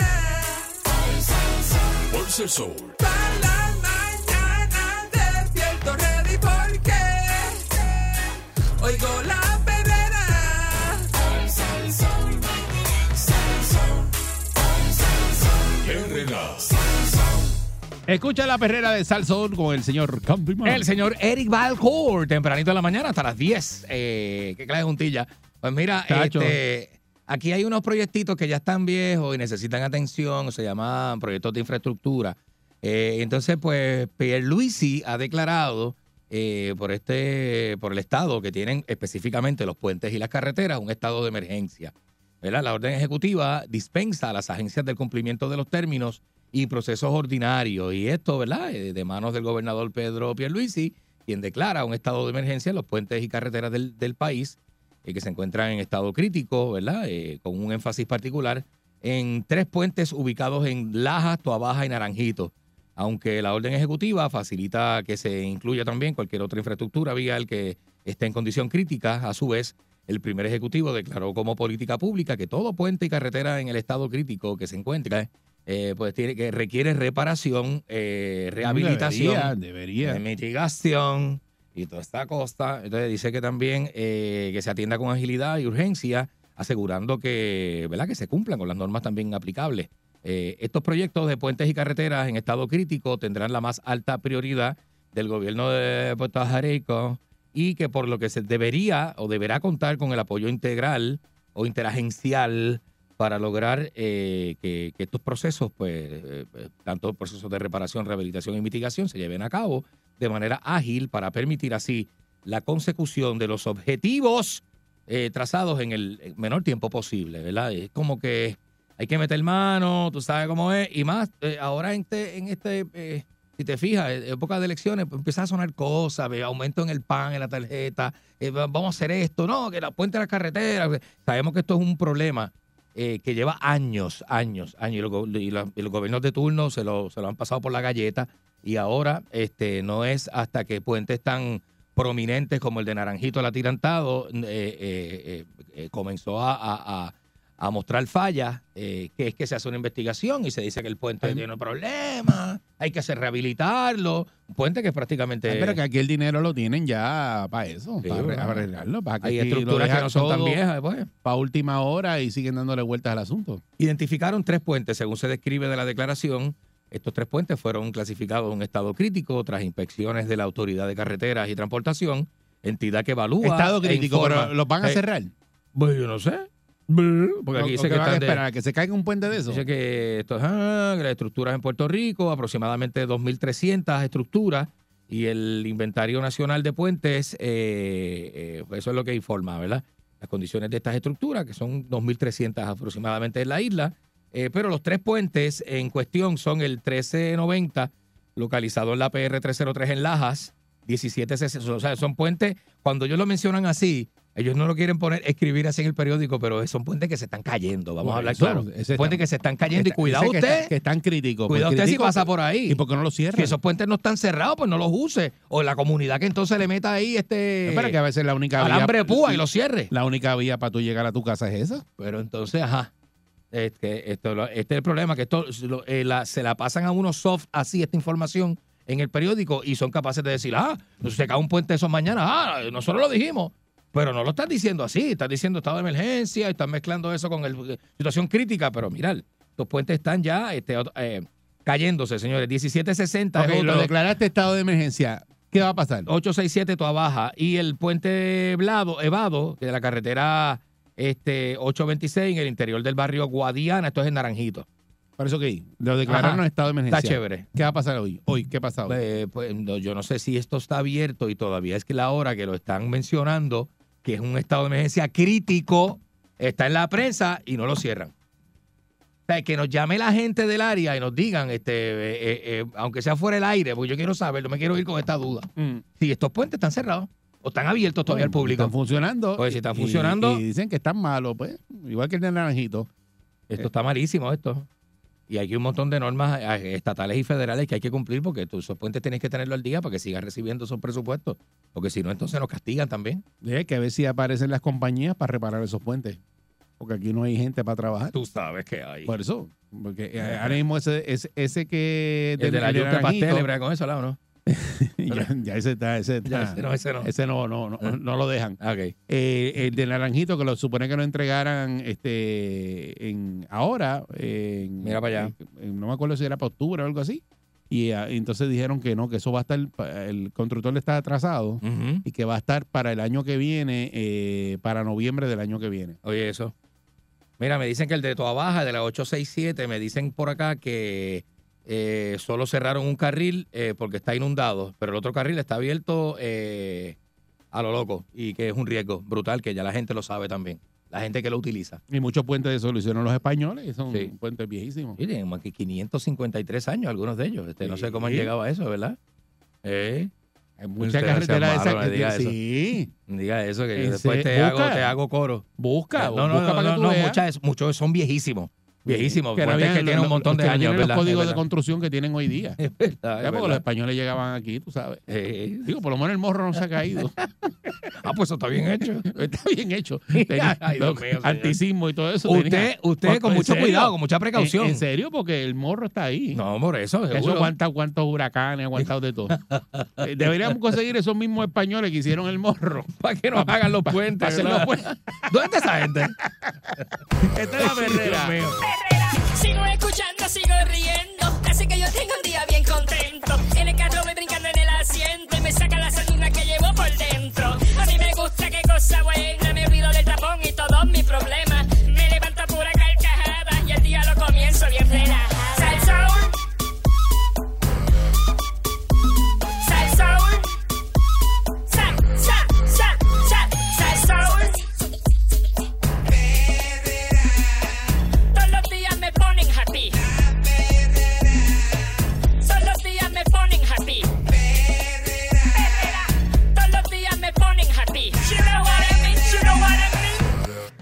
Fuerza el sol. para la mañana despierto ready porque oigo Escucha la perrera de Salsón con el señor Countryman. El señor Eric Balcour, tempranito de la mañana hasta las 10. Eh, ¿Qué clase de juntilla? Pues mira, este, aquí hay unos proyectitos que ya están viejos y necesitan atención, se llaman proyectos de infraestructura. Eh, entonces, pues, Pierluisi ha declarado eh, por, este, por el estado que tienen específicamente los puentes y las carreteras un estado de emergencia. ¿verdad? La orden ejecutiva dispensa a las agencias del cumplimiento de los términos y procesos ordinarios. Y esto, ¿verdad? Eh, De manos del gobernador Pedro Pierluisi, quien declara un estado de emergencia en los puentes y carreteras del, del país eh, que se encuentran en estado crítico, ¿verdad? Eh, con un énfasis particular en tres puentes ubicados en Lajas, Toabaja y Naranjito. Aunque la orden ejecutiva facilita que se incluya también cualquier otra infraestructura vial que esté en condición crítica, a su vez, el primer ejecutivo declaró como política pública que todo puente y carretera en el estado crítico que se encuentra, eh, pues tiene que requiere reparación, eh, rehabilitación, Debería, debería. de mitigación y toda esta costa. Entonces dice que también eh, que se atienda con agilidad y urgencia, asegurando que, ¿verdad? que se cumplan con las normas también aplicables. Eh, estos proyectos de puentes y carreteras en estado crítico tendrán la más alta prioridad del gobierno de Puerto Rico y que por lo que se debería o deberá contar con el apoyo integral o interagencial para lograr eh, que, estos procesos, pues, eh, eh, tanto procesos de reparación, rehabilitación y mitigación, se lleven a cabo de manera ágil para permitir así la consecución de los objetivos eh, trazados en el menor tiempo posible, ¿verdad? Es como que hay que meter mano, tú sabes cómo es, y más ahora en este, en este si te fijas, en época de elecciones, pues, empiezan a sonar cosas, ve, aumento en el pan, en la tarjeta, va- vamos a hacer esto, no, que la puente de la carretera. Sabemos que esto es un problema eh, que lleva años, años, años, y go- y la- los gobiernos de turno se lo, se lo han pasado por la galleta, y ahora este no es hasta que puentes tan prominentes como el de Naranjito el atirantado eh, eh, eh, eh, comenzó a- a mostrar fallas, eh, que es que se hace una investigación y se dice que el puente tiene problemas, hay que hacer rehabilitarlo, un puente que es prácticamente... Ay, pero que aquí el dinero lo tienen ya para eso, Sí, para, arreglarlo. Para que hay aquí estructuras que no son tan viejas. Pues. Para última hora y siguen dándole vueltas al asunto. Identificaron tres puentes, según se describe de la declaración. Estos tres puentes fueron clasificados en un estado crítico tras inspecciones de la Autoridad de Carreteras y Transportación, entidad que evalúa. Estado e crítico, pero ¿los van a Eh, cerrar? Pues yo no sé. Porque aquí ¿O- dice que están de- a que se caiga un puente de eso? Dice que esto ah, las estructuras en Puerto Rico, aproximadamente 2.300 estructuras, y el inventario nacional de puentes, eh, eh, eso es lo que informa, ¿verdad? Las condiciones de estas estructuras, que son 2.300 aproximadamente en la isla, eh, pero los tres puentes en cuestión son el 1390, localizado en la PR 303 en Lajas, 1760, o sea, son puentes, cuando ellos lo mencionan así, ellos no lo quieren poner, escribir así en el periódico, pero son puentes que se están cayendo, vamos a hablar claro. Puentes está- que se están cayendo y cuidado que usted. está- Que, están críticos. Cuidado Pues usted si pasa por ahí. ¿Y por qué no lo cierran? Que esos puentes no están cerrados, pues no los use. O la comunidad que entonces le meta ahí este Espera, que a veces la única vía... alambre púa y lo cierre. La única vía para tú llegar a tu casa es esa. Pero entonces, ajá. Es que esto, lo- este es el problema, que esto eh, la- se la pasan a unos soft así esta información en el periódico y son capaces de decir, ah, se cae un puente eso mañana, ah, nosotros lo dijimos. Pero no lo están diciendo así, están diciendo estado de emergencia, están mezclando eso con el, situación crítica, pero mirad, los puentes están ya este, eh, cayéndose, señores. 1760 Ok, es lo declaraste estado de emergencia. ¿Qué va a pasar? 867 Toa Baja y el puente Blado, Evado, de la carretera este, 826 en el interior del barrio Guadiana, esto es en Naranjito. Por eso que lo declararon Ajá. estado de emergencia. Está chévere. ¿Qué va a pasar hoy? Hoy, ¿qué pasa hoy? Eh, pues no, yo no sé si esto está abierto y todavía es que la hora que lo están mencionando, que es un estado de emergencia crítico, está en la prensa y no lo cierran. O sea, que nos llame la gente del área y nos digan, este, eh, eh, eh, aunque sea fuera el aire, porque yo quiero saber, no me quiero ir con esta duda. Mm. Si estos puentes están cerrados ¿O están abiertos todavía al público? Están funcionando. Pues si están funcionando- Y, dicen que están malos, pues. Igual que el de Naranjito. Esto está malísimo, esto. Y hay un montón de normas eh, estatales y federales que hay que cumplir porque tú, esos puentes tienes que tenerlo al día para que sigas recibiendo esos presupuestos. Porque si no, entonces nos castigan también. Dije que a ver si aparecen las compañías para reparar esos puentes. Porque aquí no hay gente para trabajar. Tú sabes que hay. Por eso. Porque eh, ahora mismo ese, ese, ese que... el de la yuca pastel, con eso, ¿o no? ya, ya ese está, ese Ya, está- ese no, ese no. ese no, no, no, no lo dejan. Ok. Eh, el de Naranjito, que lo supone que lo entregaran este en ahora. en- Mira para allá. en- no me acuerdo si era para octubre o algo así. Y ah, entonces dijeron que no, que eso va a estar, el constructor está atrasado y que va a estar para el año que viene, eh, para noviembre del año que viene. Oye, eso. Mira, me dicen que el de Toa Baja, de la 867, me dicen por acá que eh, solo cerraron un carril eh, porque está inundado, pero el otro carril está abierto eh, a lo loco y que es un riesgo brutal, que ya la gente lo sabe también, la gente que lo utiliza. Y muchos puentes de solución los españoles, son Sí. puentes viejísimos. Y tienen más que 553 años algunos de ellos. Este, No sé cómo han Sí. llegado a eso, ¿verdad? Eh, Hay muchas carreteras sea esas diga eso. Sí, diga eso, que yo después te hago, te hago coro. busca, no, no, busca no, para no, que tú no, veas. muchas- muchos son viejísimos. Viejísimos, Que puentes que habían tienen un montón de que años, los códigos de construcción que tienen hoy día. Es verdad, es Ya, porque los españoles llegaban aquí, tú sabes. Eh, Digo, por lo menos el morro no se ha caído. ah, pues eso está bien hecho. Está bien hecho. Tenía- Ay, Dios mío, anticismo y todo eso. Usted, tenía- usted Pues, con ¿en mucho serio? cuidado, con mucha precaución. En, en serio, porque el morro está ahí. No, por eso, Eso seguro. aguanta cuántos huracanes, ha aguantado de todo. Eh, Deberíamos conseguir esos mismos españoles que hicieron el morro. Para que nos hagan los puentes. ¿Dónde está esa gente? Esta es la perrera. Sigo escuchando, sigo riendo. Así que yo tengo un día bien contento. En el carro voy brincando en el asiento y me saca la sardina que llevo por dentro. A mí me gusta, qué cosa buena. Me olvido del tapón y todos mis problemas.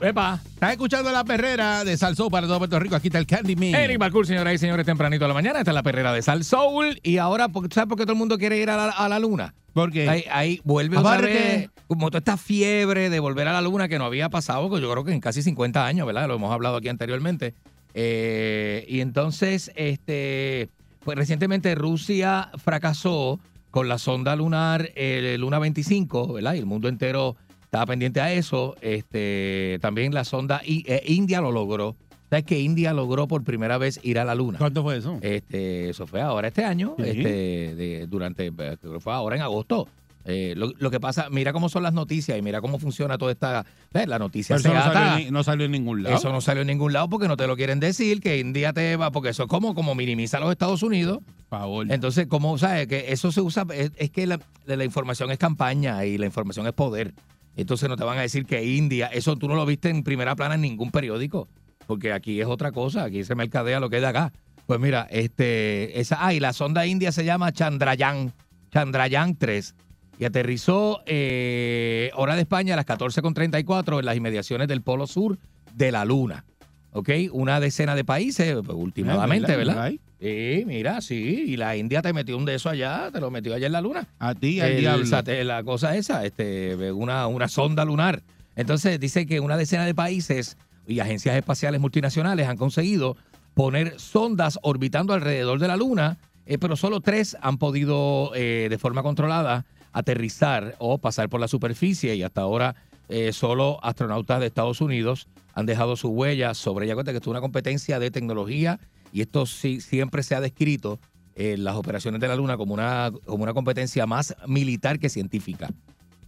Mean. Epa. Estás escuchando la perrera de Salsó para todo Puerto Rico. Aquí está el Candyman. Eric Balcour, señoras y señores, tempranito de la mañana. Esta es la perrera de Sal Soul. Y ahora, ¿por- ¿sabes por qué todo el mundo quiere ir a la, a la luna? Porque Ahí, ahí vuelve otra vez, como toda esta fiebre de volver a la luna que no había pasado, que yo creo que en casi 50 años, ¿verdad? Lo hemos hablado aquí anteriormente. Eh, y entonces, este, pues recientemente Rusia fracasó con la sonda lunar eh, Luna 25, ¿verdad? Y el mundo entero estaba pendiente a eso. Este, también la sonda I- eh, India lo logró. ¿Sabes que India logró por primera vez ir a la luna? ¿Cuánto fue eso? Este, eso fue ahora este año, Sí. este, de- durante, eh, fue ahora en agosto. Eh, lo, lo que pasa, mira cómo son las noticias y mira cómo funciona toda esta. ¿ves? La noticia se eso no salió, en, no salió en ningún lado. Eso no salió en ningún lado porque no te lo quieren decir, que India te va, porque eso es como, como minimiza a los Estados Unidos. Por favor. Entonces, ¿cómo sabes? Que eso se usa, es, es que la, la información es campaña y la información es poder. Entonces no te van a decir que India, eso tú no lo viste en primera plana en ningún periódico, porque aquí es otra cosa, aquí se mercadea lo que es de acá. Pues mira, este, esa, ah, y la sonda india se llama Chandrayaan, Chandrayaan 3, y aterrizó eh, hora de España a las 14.34 en las inmediaciones del polo sur de la Luna. ¿Ok? Una decena de países, pues, últimamente, Ah, ¿verdad? Sí, mira, sí. Y la India te metió un de eso allá, te lo metió allá en la luna. A ti, al El diablo. sate- la cosa esa, este, una, una sonda lunar. Entonces dice que una decena de países y agencias espaciales multinacionales han conseguido poner sondas orbitando alrededor de la luna, eh, pero solo tres han podido eh, de forma controlada aterrizar o pasar por la superficie y hasta ahora eh, solo astronautas de Estados Unidos han dejado su huella sobre ella. Cuenta que esto es una competencia de tecnología y esto sí, siempre se ha descrito en las operaciones de la Luna como una, como una competencia más militar que científica.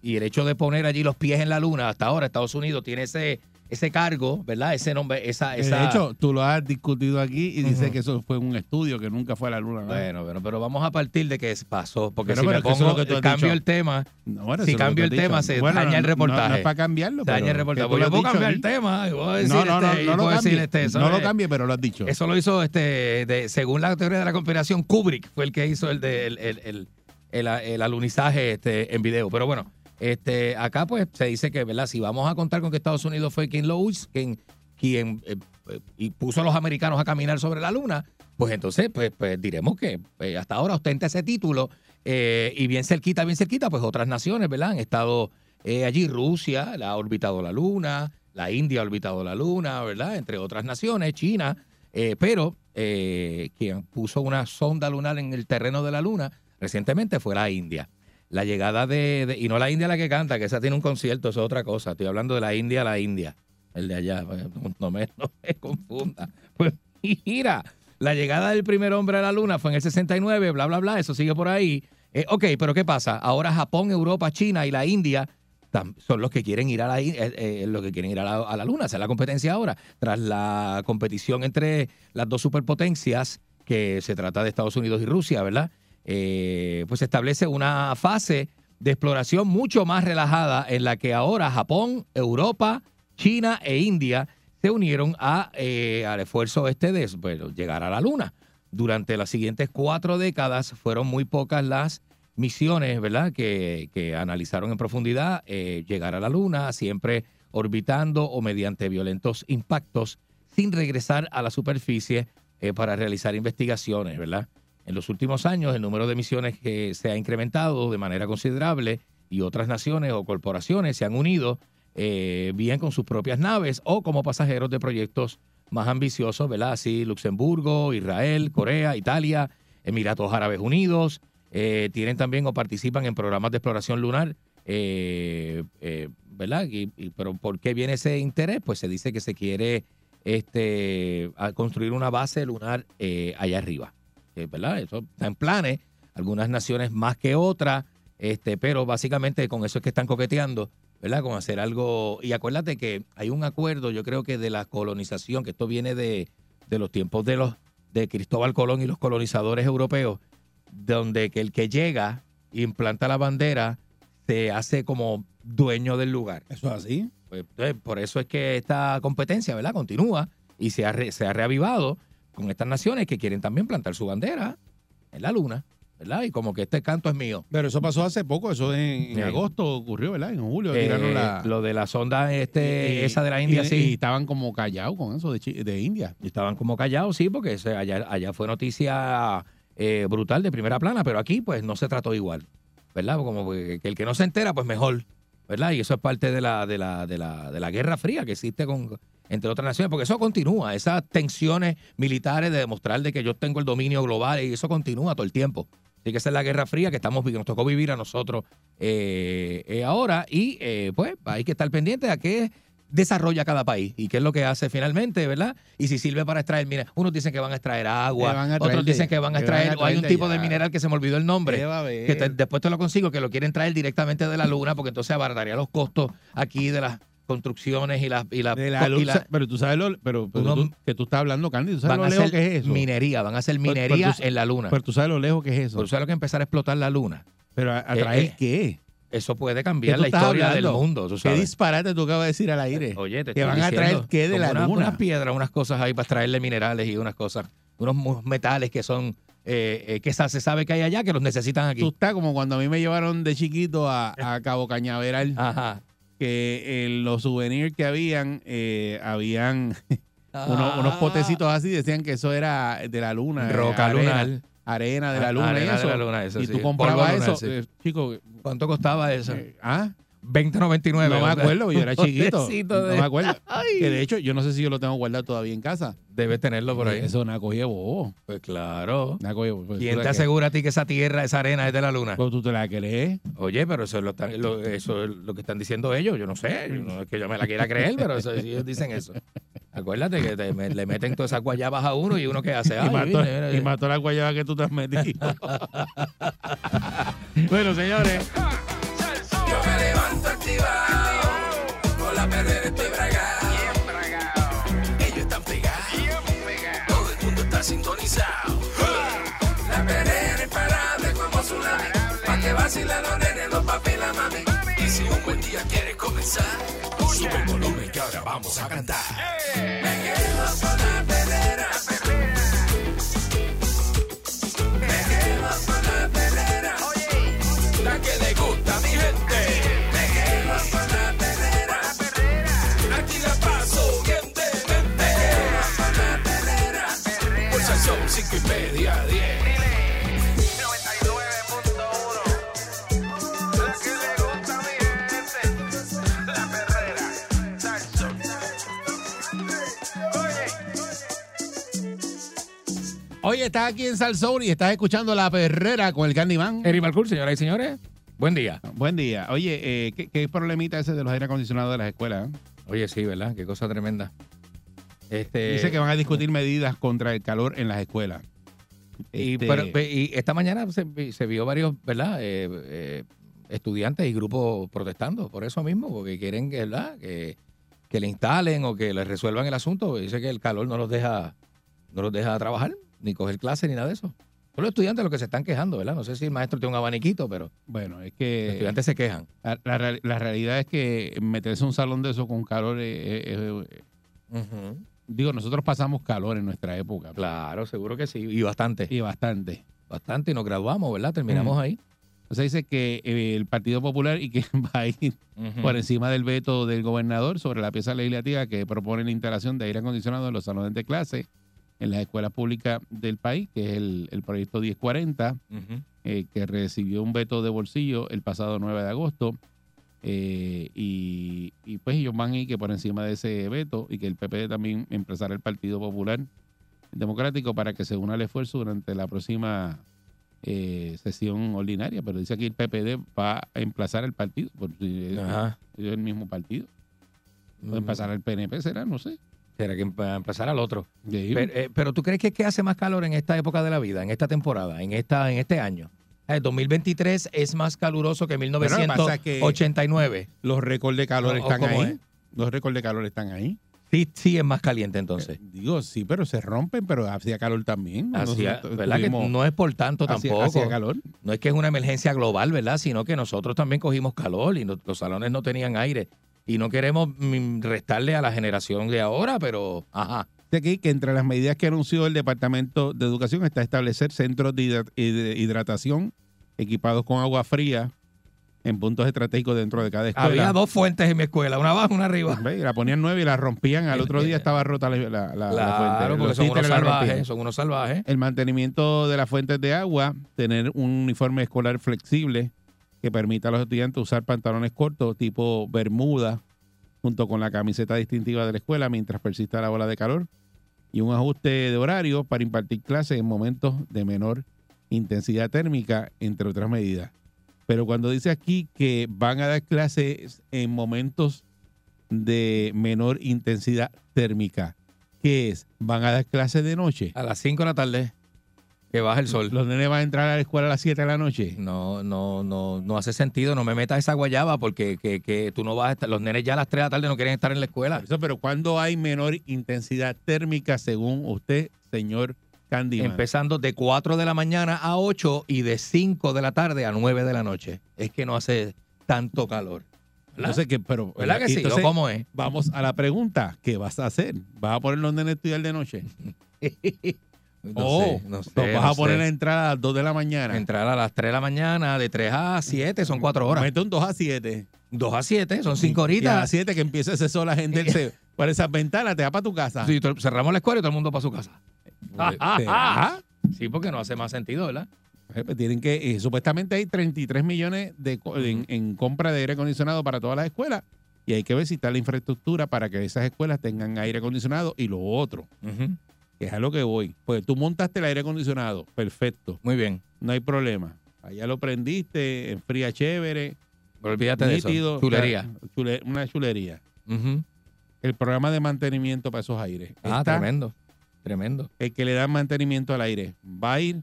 Y el hecho de poner allí los pies en la Luna, hasta ahora Estados Unidos tiene ese, ese cargo, ¿verdad? Ese nombre, esa... esa De hecho, tú lo has discutido aquí y dices que eso fue un estudio que nunca fue a la luna. ¿no? bueno, bueno, pero vamos a partir de que pasó, porque Pero, si pero me que pongo, que cambio dicho. el tema, No, bueno, si cambio el tema, se Bueno, daña el reportaje. No, es para cambiarlo. se daña el reportaje. lo yo puedo cambiar el tema, y voy a decir, No, no, no, este, no lo cambie. este, eso No lo cambie, pero lo has dicho. Eso lo hizo, este, de, según la teoría de la conspiración, Kubrick fue el que hizo el, de, el, el, el- el- el alunizaje este, en video. Pero bueno, Este, acá pues se dice que, ¿verdad? Si vamos a contar con que Estados Unidos fue quien lo us- quien, eh, eh, y puso a los americanos a caminar sobre la luna, pues entonces pues, pues diremos que eh, hasta ahora ostenta ese título eh, y bien cerquita, bien cerquita, pues otras naciones, ¿verdad? Han estado allí, Rusia la ha orbitado la luna, la India ha orbitado la luna, ¿verdad? Entre otras naciones, China, pero quien puso una sonda lunar en el terreno de la luna recientemente fue la India. La llegada de, y no la India la que canta, que esa tiene un concierto, eso es otra cosa. Estoy hablando de la India, la India, el de allá, pues, no, me, no me confunda. Pues mira, la llegada del primer hombre a la luna fue en el 69, bla, bla, bla, eso sigue por ahí. Eh, ok, pero ¿qué pasa? Ahora Japón, Europa, China y la India son los que quieren ir a la, eh, eh, que quieren ir a la, a la luna, es la competencia ahora. Tras la competición entre las dos superpotencias, que se trata de Estados Unidos y Rusia, ¿verdad? Eh, pues establece una fase de exploración mucho más relajada en la que ahora Japón, Europa, China e India se unieron a, eh, al esfuerzo este de llegar a la Luna. Durante las siguientes cuatro décadas fueron muy pocas las misiones, ¿verdad?, que, que analizaron en profundidad eh, llegar a la Luna, siempre orbitando o mediante violentos impactos sin regresar a la superficie para realizar investigaciones, ¿verdad? En los últimos años, el número de misiones que se ha incrementado de manera considerable y otras naciones o corporaciones se han unido eh, bien con sus propias naves o como pasajeros de proyectos más ambiciosos, ¿verdad? Así Luxemburgo, Israel, Corea, Italia, Emiratos Árabes Unidos, eh, tienen también o participan en programas de exploración lunar, eh, eh, ¿verdad? Y- pero ¿por qué viene ese interés? Pues se dice que se quiere este, construir una base lunar eh, allá arriba, ¿verdad? Eso está en planes, algunas naciones más que otras, este, pero básicamente con eso es que están coqueteando, ¿verdad? Con hacer algo. Y acuérdate que hay un acuerdo, yo creo que de la colonización, que esto viene de, de los tiempos de los de Cristóbal Colón y los colonizadores europeos, donde que el que llega e implanta la bandera se hace como dueño del lugar. Eso es así. Pues, por eso es que esta competencia, ¿verdad? Continúa y se ha, re- se ha reavivado con estas naciones que quieren también plantar su bandera en la luna, ¿verdad? Y como que este canto es mío. Pero eso pasó hace poco, eso en, en Sí. agosto ocurrió, ¿verdad? En julio Eh, tiraron la... Lo de la sonda este, y- esa de la India, y- sí. Y estaban como callados con eso de, de India. Y estaban como callados, sí, porque ese- allá, allá fue noticia eh, brutal de primera plana, pero aquí pues no se trató igual, ¿verdad? Como que, que el que no se entera, pues mejor, ¿verdad? Y eso es parte de la, de la, de la, de la guerra fría que existe con, entre otras naciones, porque eso continúa, esas tensiones militares de demostrar de que yo tengo el dominio global y eso continúa todo el tiempo. Así que esa es la guerra fría que estamos nos tocó vivir a nosotros eh, eh, ahora y eh, pues hay que estar pendiente a qué desarrolla cada país y qué es lo que hace finalmente, ¿verdad? Y si sirve para extraer, mira, unos dicen que van a extraer agua, a otros de- dicen que van a que van a extraer, o hay un tipo de mineral que se me olvidó el nombre, que te- después te lo consigo, que lo quieren traer directamente de la luna, porque entonces abarataría los costos aquí de las construcciones y las y la, De la y luz, la- pero tú sabes lo, pero, pero Uno- tú- que tú estás hablando, Candy, tú sabes lo lejos que es eso. minería, van a hacer Pero- pero minería tú- en la luna. Pero tú sabes lo lejos que es eso. Por eso es lo que empezar a explotar la luna. pero a, a eh, traer eh, qué? Eso puede ¿Qué cambiar la historia hablando? del mundo, ¿Qué disparate tú acabas de decir al aire? Oye, te que estoy van a traer qué de la una- luna. Unas piedras, unas cosas ahí para extraerle minerales y unas cosas, unos metales que son, eh, eh, que se sabe que hay allá, que los necesitan aquí. Tú estás como cuando a mí me llevaron de chiquito a, a Cabo Cañaveral, Ajá. que en los souvenirs que habían, eh, habían unos, Ah. unos potecitos así, decían que eso era de la luna. eh, Roca lunar. Arena de Ah, la luna arena y de eso. la luna, eso y sí. tú comprabas eso, sí. eh, chico, ¿Cuánto costaba eso? eh, ¿ah? 20.99. No me acuerdo, yo era chiquito. No de- me acuerdo. Ay. Que de hecho, yo no sé si yo lo tengo guardado todavía en casa. Debe tenerlo por ahí. Eso es una cogida de bobo. Pues claro. Una cogida de bobo. ¿Quién ¿Tú te asegura a ti que esa tierra, esa arena es de la luna? Pues tú te la crees. Oye, pero eso es lo, están- lo- eso es lo que están diciendo ellos. Yo no sé, yo no es que yo me la quiera creer, pero eso- ellos dicen eso. Acuérdate que te- me- le meten todas esas guayabas a uno y uno que hace. y, mató, mira, mira, y mató la guayaba que tú te has metido. bueno, señores. Yo me levanto activado, con la perrera estoy bragado. Ellos están pegados, todo el mundo está sintonizado. La perrera imparable como tsunami, pa' que vacilan los nenes, los papi y la mami. Y si un buen día quieres comenzar, sube el volumen vamos a cantar. Me quedo con Oye, estás aquí en Salsoul y estás escuchando La Perrera con el Candyman. Eri Balcour, señoras y señores. Buen día. Buen día. Oye, eh, ¿qué, qué problemita ese de los aire acondicionados de las escuelas? eh? Oye, sí, ¿verdad? Qué cosa tremenda. Este, Dice que van a discutir medidas contra el calor en las escuelas. Y, Este, pero- y esta mañana se, vi- se vio varios, ¿verdad? Eh, eh, estudiantes y grupos protestando por eso mismo, porque quieren que, ¿verdad? Que, que le instalen o que le resuelvan el asunto. Dice que el calor no los deja, no los deja trabajar, ni coger clases, ni nada de eso. Son los estudiantes los que se están quejando, ¿verdad? No sé si el maestro tiene un abaniquito, pero bueno, es los que estudiantes se quejan. la, la real- la realidad es que meterse en un salón de eso con calor, eh, digo, nosotros pasamos calor en nuestra época. Claro, seguro que sí. Y bastante. Y bastante. Bastante. Y nos graduamos, ¿verdad? Terminamos ahí. O sea, dice que eh, el Partido Popular y que va a ir por encima del veto del gobernador sobre la pieza legislativa que propone la instalación de aire acondicionado en los salones de clase en las escuelas públicas del país, que es el, el proyecto 1040, Ujú. eh, que recibió un veto de bolsillo el pasado 9 de agosto. eh, y, y pues ellos van a ir que por encima de ese veto y que el PPD también empezará el Partido Popular Democrático para que se una al esfuerzo durante la próxima eh, sesión ordinaria. Pero dice aquí el PPD va a emplazar el partido, porque es, Ajá. es el mismo partido. Puede Mm. pasar al PNP, será, no sé. Será que empe- empezar al otro. Sí. Pero, eh, pero tú crees que, que hace más calor en esta época de la vida, en esta temporada, en esta en este año. El 2023 es más caluroso que Pero lo que pasa es que 1989. los récords de calor ¿O- o están ahí. es? Los récords de calor están ahí. Sí, sí es más caliente entonces. Digo, sí, pero se rompen, pero hacía calor también. Nosotros ¿Verdad que no es por tanto tampoco? hacía calor. No es que es una emergencia global, ¿verdad? Sino que nosotros también cogimos calor y no- los salones no tenían aire. Y no queremos mm, restarle a la generación de ahora, pero ajá. Dice aquí que entre las medidas que anunció el Departamento de Educación está establecer centros de hidra- de hidratación equipados con agua fría en puntos estratégicos dentro de cada escuela. Había dos fuentes en mi escuela, una abajo, una arriba. Ve, La ponían nueve y la rompían. Al otro día estaba rota la, la, la- la fuente. Claro, porque son unos salvajes, son unos salvajes. El mantenimiento de las fuentes de agua, tener un uniforme escolar flexible que permita a los estudiantes usar pantalones cortos tipo bermuda junto con la camiseta distintiva de la escuela mientras persista la ola de calor y un ajuste de horario para impartir clases en momentos de menor intensidad térmica, entre otras medidas. Pero cuando dice aquí que van a dar clases en momentos de menor intensidad térmica, ¿qué es? ¿Van a dar clases de noche? A las 5 de la tarde, que baja el sol. ¿Los nenes van a entrar a la escuela a las 7 de la noche? No, no, no, no hace sentido. No me metas esa guayaba porque que, que tú no vas a estar. Los nenes ya a las 3 de la tarde no quieren estar en la escuela. Eso, pero ¿cuándo hay menor intensidad térmica según usted, señor Candyman? Empezando de 4 de la mañana a 8 y de 5 de la tarde a 9 de la noche. Es que no hace tanto calor. ¿verdad? Entonces, que, pero, ¿Verdad que sí? entonces, ¿O cómo es? Vamos a la pregunta, ¿qué vas a hacer? ¿Vas a poner los nenes a estudiar de noche? No o sé, no sé, los vas no a poner sé. a entrar a las 2 de la mañana. Entrar a las 3 de la mañana, de 3 a 7, son 4 horas. Mete un 2 a 7. 2 a 7, son 5 Y a las horitas. 7 que empiece ese sol a genderse por esas ventanas, te va para tu casa. Sí, cerramos la escuela y todo el mundo para su casa. ¿Será? Sí, porque no hace más sentido, ¿verdad? Eh, pues Tienen que, eh, supuestamente hay 33 millones de, en, en compra de aire acondicionado para todas las escuelas y hay que ver si está la infraestructura para que esas escuelas tengan aire acondicionado y lo otro, Ujú. Que es a lo que voy. Pues tú montaste el aire acondicionado, perfecto, Muy bien. no hay problema. Allá lo prendiste, enfría chévere, olvídate de eso. Chulería. chule- una chulería. El programa de mantenimiento para esos aires. Ah, está, tremendo. Tremendo. el que le da mantenimiento al aire va a ir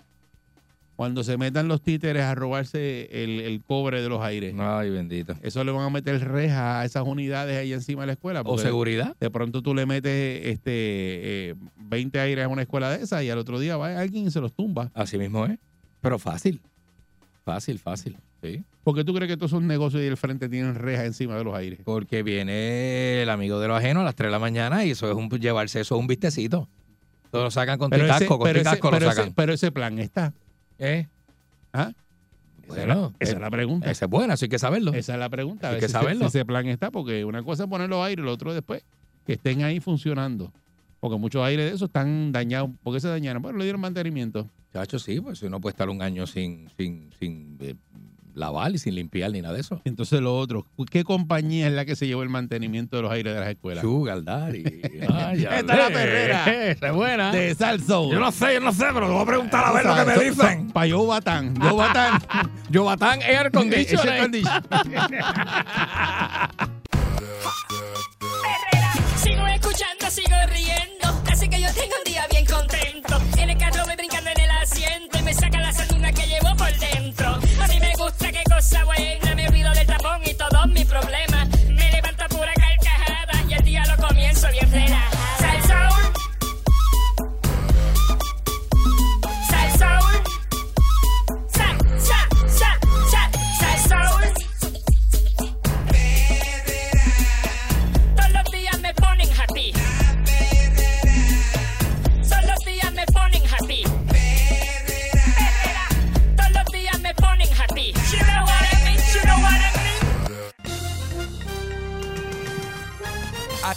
cuando se metan los títeres a robarse el, el cobre de los aires. Ay, bendito. Eso le van a meter rejas a esas unidades ahí encima de la escuela. O seguridad. De pronto tú le metes este eh, 20 aires a una escuela de esas y al otro día va alguien y se los tumba. Así mismo es. Pero fácil. Fácil, fácil. Sí. ¿Por qué tú crees que todos esos negocios y el frente tienen rejas encima de los aires? Porque viene el amigo de lo ajeno a las 3 de la mañana y eso es un llevarse eso es un vistecito. Todo lo sacan con ticasco, con pero, ese, ticasco lo pero, ese, sacan. pero ese plan está. ¿Eh? ¿Ah? Esa, Bueno, esa eh, es la pregunta. Ese es bueno, así hay que saberlo. Esa es la pregunta. Hay que si- saberlo. Si ese plan está, porque una cosa es poner los aires, lo otro después, que estén ahí funcionando. Porque muchos aires de esos están dañados. ¿Por qué se dañaron? Bueno, le dieron mantenimiento. Chacho, sí, pues uno puede estar un año sin, sin, sin, eh, lavar y sin limpiar ni nada de eso. Entonces lo otro, ¿qué compañía es la que se llevó el mantenimiento de los aires de las escuelas? Sugar Daddy. Esta es la perrera. Esa es buena. De Salso. Yo no sé, yo no sé, pero te voy a preguntar a ver lo que me dicen. Para yo Batán. Yo Batán. Yo Batán Air Conditioner. Ese condition- Sigo escuchando, sigo riendo.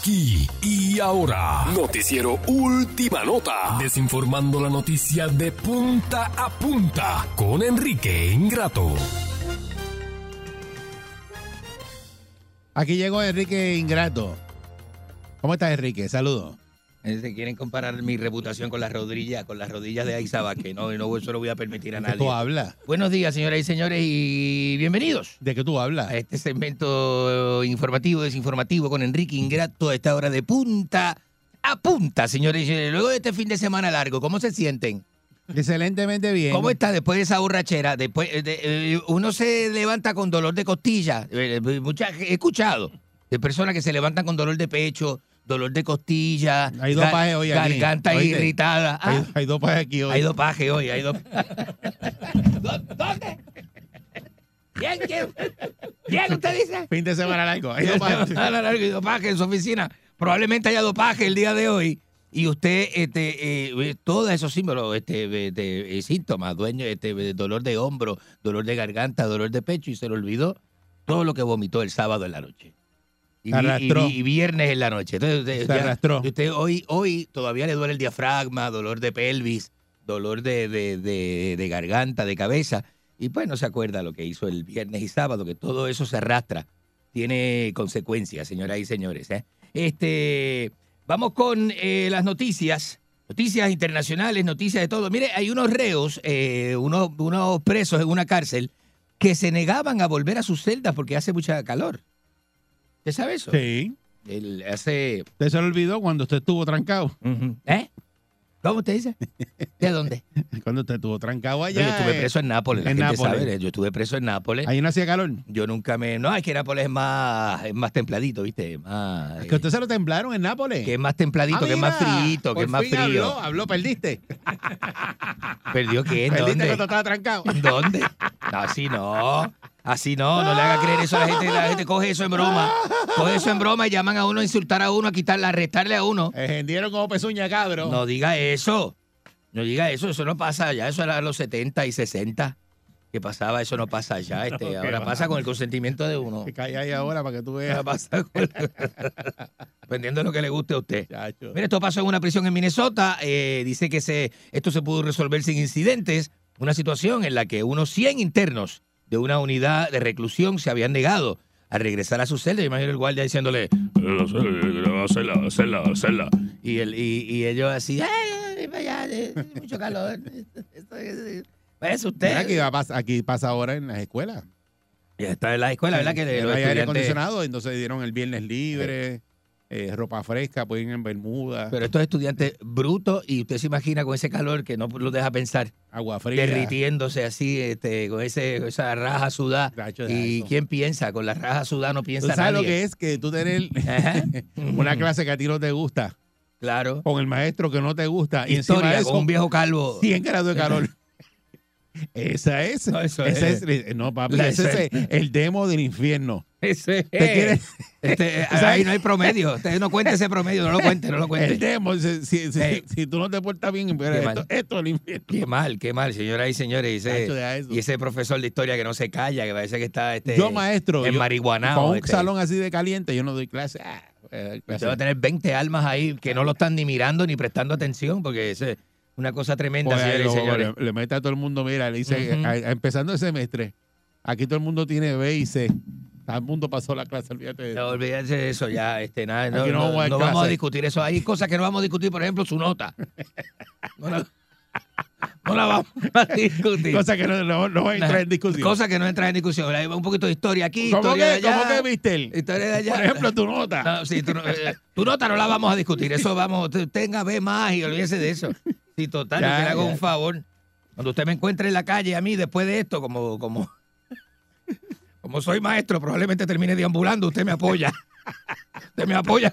Aquí y ahora. Noticiero Última Nota. Desinformando la noticia de punta a punta con Enrique Ingrato. Aquí llegó Enrique Ingrato. ¿Cómo estás, Enrique? Saludos. Eh, Se quieren comparar mi reputación con las rodillas, con las rodillas de Aizaba, que no, no, eso no voy a permitir a ¿De qué nadie. tú hablas? Buenos días, señoras y señores, y bienvenidos ¿De qué tú hablas? a este segmento informativo, desinformativo con Enrique Ingrato a esta hora de punta a punta, señores y señores. Luego de este fin de semana largo, ¿cómo se sienten? Excelentemente bien. ¿Cómo está después de esa borrachera? Después, eh, de- eh, uno se levanta con dolor de costilla. Eh, eh, mucha- he escuchado de personas que se levantan con dolor de pecho, dolor de costilla, Hay dopaje hoy aquí. garganta ¿Oíste? irritada. Hay, Ah, hay dos pajes aquí hoy. hay dopaje hoy, hay dopaje. ¿Dónde? ¿Quién, quién? ¿Quién usted dice? Fin de semana largo. Hay dos pajes. Hay dopaje en su oficina. Probablemente haya dopaje el día de hoy. Y usted, este, eh, todos esos símbolos, este, eh, síntomas, dueño, este, dolor de hombro, dolor de garganta, dolor de pecho, y se le olvidó todo lo que vomitó el sábado en la noche. Y, viernes en la noche. Entonces, usted, Se ya- arrastró. usted hoy, hoy todavía le duele el diafragma, dolor de pelvis, dolor de, de- de- de garganta, de cabeza. Y pues no se acuerda lo que hizo el viernes y sábado, que todo eso se arrastra. Tiene consecuencias, señoras y señores. ¿eh? Este, vamos con eh, las noticias. Noticias internacionales, noticias de todo. Mire, hay unos reos, eh, unos, unos presos en una cárcel que se negaban a volver a sus celdas porque hace mucha calor. ¿Usted sabe eso? Sí. El- hace Usted se lo olvidó cuando usted estuvo trancado. ¿Eh? ¿Cómo usted dice? ¿De dónde? Cuando usted estuvo trancado No, allá. yo estuve preso en Nápoles, la en gente Nápoles. sabe, yo estuve preso en Nápoles. Ahí no hacía calor. Yo nunca me... No, es que Nápoles es más, es más templadito, ¿viste? Más, Es que usted se lo temblaron en Nápoles. que es más templadito, que es más Amiga, frío, que es más frío. Habló, habló, perdiste. ¿Perdió qué? ¿En Perdiste dónde? cuando estaba trancado. ¿En dónde? No, así no. Así no, no le haga creer eso a la gente. La gente coge eso en broma. Coge eso en broma y llaman a uno a insultar a uno, a quitarle, a arrestarle a uno. Vendieron como pezuña, cabro. No diga eso. No diga eso. Eso no pasa allá. Eso era los 70 y 60. que pasaba, eso no pasa allá. Este, No, ¿qué ahora va? pasa con el consentimiento de uno. Que caiga ahí ahora para que tú veas. pasa con- Dependiendo de lo que le guste a usted. Chacho. Mira, esto pasó en una prisión en Minnesota. eh, dice que se, esto se pudo resolver sin incidentes. Una situación en la que unos 100 internos de una unidad de reclusión se habían negado a regresar a su celda. Yo imagino el guardia diciéndole, hacerla, hacerla, hacerla. Y, el, y, y ellos así, ay, ay, ay, ay, ay, mucho calor. Esto es- Es usted. Mira, aquí, va a pas- aquí pasa ahora en las escuelas. Ya está en la escuela, ¿verdad? Que Que los hay aire acondicionado, entonces dieron el viernes libre, eh, ropa fresca, pueden ir en bermuda, Pero estos estudiantes brutos, y usted se imagina con ese calor que no lo deja pensar, agua fría. derritiéndose así, este, con ese, esa raja de ¿Y eso. quién piensa? Con la raja sudada no ¿Tú piensa sabes lo que es que tú tener una clase que a ti no te gusta, Claro. con el maestro que no te gusta, y encima Historia de eso, con un viejo calvo. 100 grados de calor. Esa es. No, eso ese es. es- no, papi, ese ese- es el demo del infierno. Ese, ¿Te quieres? este, ¿Sabes? ahí no hay promedio. Usted no cuente ese promedio, no lo cuente, no lo El cuente. demo, si, si- si- tú no te portas bien, esto, es el infierno. Qué mal, qué mal, señoras y señores. Y ese, y ese profesor de historia que no se calla, que parece que está este, yo, maestro, en marihuanao. con un este. salón así de caliente, yo no doy clase. Ah, clase. Usted va a tener 20 almas ahí que no lo están ni mirando ni prestando atención, porque eso es una cosa tremenda, señores. Le, le mete a todo el mundo, mira, le dice, Ujú. a- a- empezando el semestre, Aquí todo el mundo tiene B y C. Todo el mundo pasó la clase, olvídate de No, eso. olvídense de eso ya, este, nada, no, no no- vamos a no discutir eso. Hay cosas que no vamos a discutir, por ejemplo, su nota. No no la vamos a discutir. Cosa que no, no, no va a entrar en discusión. Cosas que no entran en discusión. Un poquito de historia aquí, ¿Cómo historia de que, allá. ¿Cómo que, Mister? Historia de allá. Por ejemplo, tu nota. No, sí, tu, no- eh, tu nota no la vamos a discutir. Eso vamos, tenga B más y olvídese de eso. Sí, total, Ya, yo le hago ya. un favor. Cuando usted me encuentre en la calle a mí después de esto, como, como, como soy maestro, probablemente termine deambulando, usted me apoya. Usted me apoya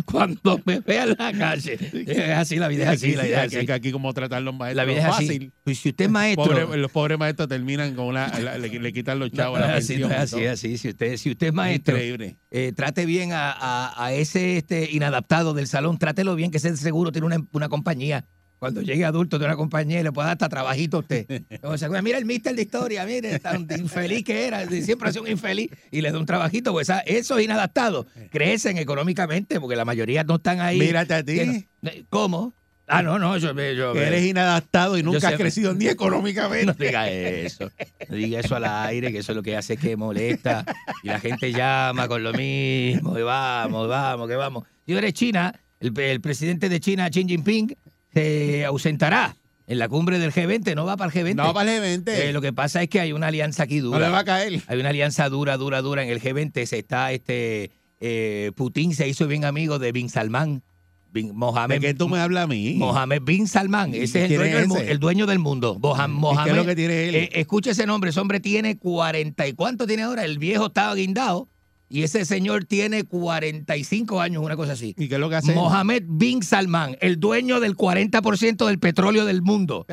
cuando me, vea en la calle. Es así, la vida es así, Aquí, la vida es así. aquí como tratar los maestros. La vida es así. fácil. Pues si usted es maestro, Pobre- los pobres maestros terminan con una. la- le, le quitan los chavos. No, la así, pensión no así, así. Si usted, si usted es maestro, eh, trate bien a, a- a ese este, inadaptado del salón, trátelo bien, que ese seguro tiene una, una compañía. Cuando llegue adulto de una compañía y le pueda dar hasta trabajito a usted. Como se acuerda, mira el mister de historia, mire, tan infeliz que era, siempre ha sido un infeliz y le da un trabajito. Pues a- esos inadaptados crecen económicamente porque la mayoría no están ahí. Mírate a ti. No- ¿Cómo? Ah, no, no, yo, yo, Que eres inadaptado y Yo nunca has crecido ni económicamente. no diga eso. No diga eso al aire, que eso es lo que hace que molesta. Y la gente llama con lo mismo. Y vamos, vamos, que vamos. Si eres China, el, el presidente de China, Xi Jinping, se ausentará en la cumbre del G20. No va para el G20. No vale 20. Eh, lo que pasa es que hay una alianza aquí no dura. le va a caer. Hay una alianza dura, dura, dura en el G20. Se está este eh, Putin se hizo bien amigo de Bin Salman. Bin, Mohamed, ¿De qué tú me hablas a mí? Mohamed Bin Salman. ¿Y Ese es el dueño, del, el dueño del mundo. Moha- ¿Y Mohamed, qué es lo que tiene él? eh, escuche ese nombre. Ese hombre tiene 40 y cuánto tiene ahora. El viejo estaba guindado y ese señor tiene 45 años, una cosa así. ¿Y qué es lo que hace? Mohamed Bin Salman, el dueño del 40% del petróleo del mundo.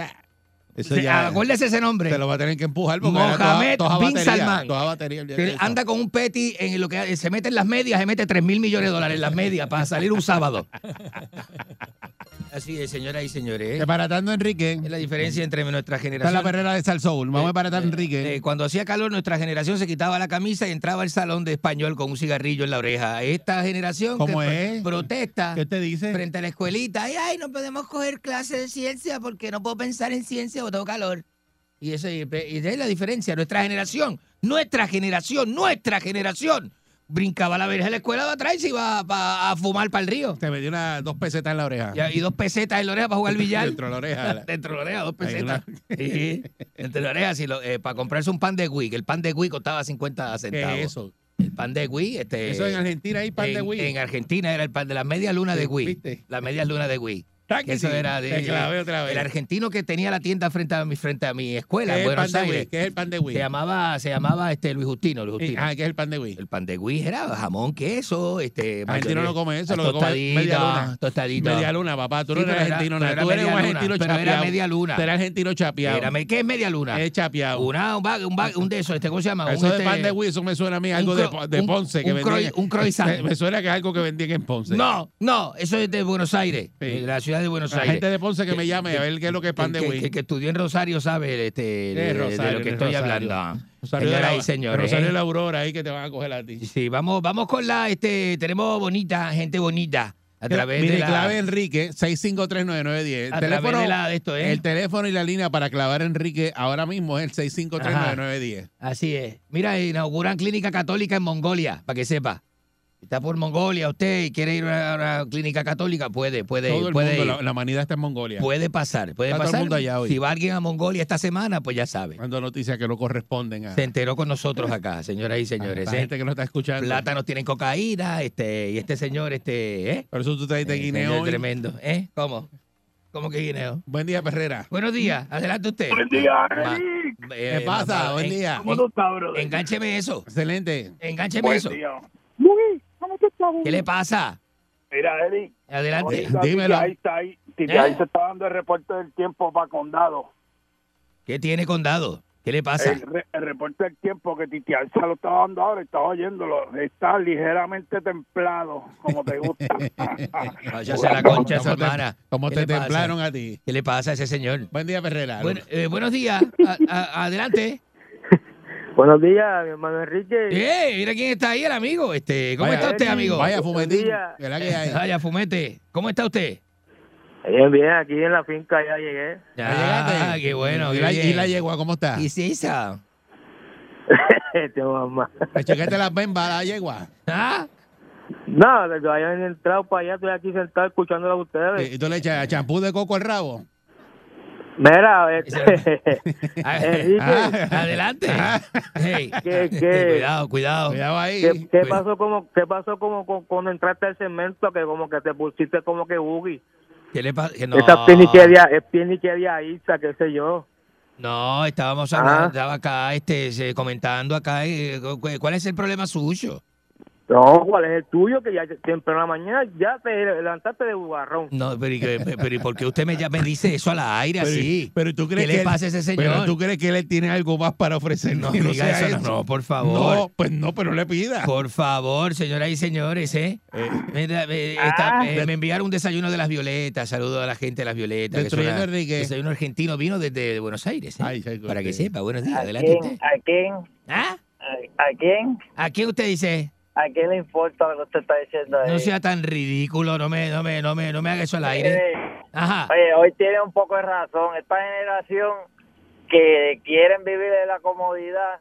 Eso ya Acuérdese ese nombre. te lo va a tener que empujar porque Mohamed toda, toda bin batería, Salman. toda batería, Que anda con un petty en lo que se mete en las medias, se mete 3 mil millones de dólares en las medias para salir un sábado. Así es, señoras y señores. Desbaratando Enrique. Es la diferencia entre nuestra Está generación. la perrera de Salsoul. Vamos a desbaratar Enrique. eh, cuando hacía calor, nuestra generación se quitaba la camisa y entraba al salón de español con un cigarrillo en la oreja. Esta generación ¿Cómo que es? protesta ¿Qué te dice? frente a la escuelita. Ay, ay, no podemos coger clases de ciencia porque no puedo pensar en ciencia tengo calor. Y eso y, ahí la diferencia. Nuestra generación, nuestra generación, nuestra generación. Brincaba la verja de la escuela de atrás y se iba a fumar para el río. Te metió una, dos pesetas en la oreja. Y, y dos pesetas en la oreja para jugar billar. Dentro de la oreja. Dentro de la oreja, dos pesetas. Sí, Dentro de la oreja, si lo- eh, para comprarse un pan de Wii, que el pan de Wii costaba 50 ¿Qué centavos. es eso? El pan de Wii, este. Eso en Argentina hay pan de Wii. En Argentina era el pan de la media luna de Wii. ¿viste? La media luna de Wii. ¿Sabes Que que eso sí? era de. Otra vez. El argentino que tenía la tienda frente a mi, frente a mi escuela, ¿Qué en es el pan Buenos Aires. ¿Qué es el pan de Wii? Se llamaba, se llamaba este Luis Justino, Luis Justino. Ah, ¿qué es el pan de Wii? El pan de Wii era jamón, queso, este. Argentino no come eso, lo que come media luna. Tostadita. Media luna, papá. Tú no eres era- argentino, nada. Tú eres un argentino pero era chapeado. media luna. Tú eres argentino chapeado. ¿Qué es media luna? Es chapeado. Una, un, bag- un, bag- un de esos, este, ¿cómo se llama? Eso Un, de este- pan de Wii, eso me suena a mí algo de, de Ponce que un vendían. croy- un croissant. Me, suena que es algo que vendían en Ponce. No, no, eso es de Buenos Aires, la ciudad de Buenos La Aires. gente de Ponce que me llame a ver qué es lo que es pan de Wii. que- que estudió en Rosario sabe este, de, Es de- Rosario, lo que es estoy Rosario. hablando. Rosario de la- y señores. Rosario ¿eh? de la Aurora ahí que te van a coger a ti. Sí, vamos, vamos con la, este, tenemos bonita, gente bonita, a través Mire, de la... clave Enrique, 6539910. El a través teléfono, de la de esto, ¿eh? el teléfono y la línea para clavar a Enrique ahora mismo es el 6539910. Así es. Mira, inauguran clínica católica en Mongolia, para que sepa. Está por Mongolia usted y quiere ir a una clínica católica, puede, puede, Todo el puede mundo, ir. la, la humanidad está en Mongolia. Puede pasar, puede Está todo el pasar. mundo allá hoy. Si va alguien a Mongolia esta semana, pues ya sabe. Dando noticias que no corresponden a, Se enteró con nosotros acá, señoras y señores. la ¿eh? gente que no está escuchando. Plátanos tienen cocaína, este, y este señor, este, ¿eh? Por eso tú traes de Eh, Guineo tremendo, ¿eh? ¿Cómo? ¿Cómo que guineo? Buen día, Perrera. Buenos días, adelante usted. Buen día, Eric. eh, ¿Qué pasa? ma- Buen en- día. ¿Cómo tú estás, brother? Engáncheme eso, Excelente. engáncheme Buen eso. día. Luis, ¿cómo tú estás? ¿Qué le pasa? Mira, Eric. Adelante. dímelo. Titi ahí está ahí. Titi ¿Eh? ahí se está dando el reporte del tiempo para condado. ¿Qué tiene condado? ¿Qué le pasa? El, re- el reporte del tiempo que Titi Alza lo estaba dando ahora, estaba oyéndolo. Está ligeramente templado, como te gusta. Váyase a la concha de su ¿Cómo te- hermana. ¿Cómo ¿Qué te templaron a ti? ¿Qué le pasa a ese señor? Buen día, Perrera. Bueno, eh, buenos días. A- a- adelante. Buenos días, mi hermano Enrique. Eh, mira quién está ahí, el amigo. Este, ¿Cómo Vaya, está usted, amigo? Vaya, fumetín. día. ¿Verdad que hay? Vaya, fumete. ¿Cómo está usted? Bien, bien, aquí en la finca ya llegué. ¿Ya llegaste? Ah, qué bueno. ¿Y qué la, bien. y la yegua cómo está? ¿Y si esa? Este mamá. Le chequete las bembas a la yegua. ¿Ah? No, que hayan entrado para allá, estoy aquí sentado escuchándolo a ustedes. Y tú le echas champú de coco al rabo. Mira, este, Enrique, Ah, Adelante. Hey. ¿qué, qué, Cuidado, cuidado. Cuidado ahí. qué, qué pasó como, qué pasó como con- cuando entraste al cemento que como que te pusiste como que boogie? ¿Qué le pasa? Que no. Esa piniquería, es piniquería Isa, qué sé yo. No, estábamos Ah. hablando, estaba acá este, se- comentando acá. eh, cu- ¿Cuál es el problema suyo? No, ¿cuál es el tuyo? Que ya siempre en la mañana ya te levantaste de bugarrón. No, pero, ¿y qué- pero ¿y por qué usted me, ya me dice eso al aire Pero, así? pero tú crees ¿Qué que le pasa a ese señor? Pero tú crees que él tiene algo más para ofrecer. No que diga eso, no, no, por favor. No, pues no, pero no le pida. Por favor, señoras y señores, ¿eh? Mira, eh, está- Ah. eh, me enviaron un desayuno de las violetas. Saludo a la gente de las violetas. una- Enrique. Desayuno argentino vino desde Buenos Aires. ¿eh? Ay, Para que sepa. Buenos días. ¿A Adelante quién? usted. ¿A quién? ¿Ah? ¿A, a quién? ¿A quién usted dice? ¿A quién le importa lo que usted está diciendo ahí? No sea tan ridículo. No me, no me, no me, no me haga eso al aire. Mire, Ajá. Oye, hoy tiene un poco de razón. Esta generación que quieren vivir de la comodidad.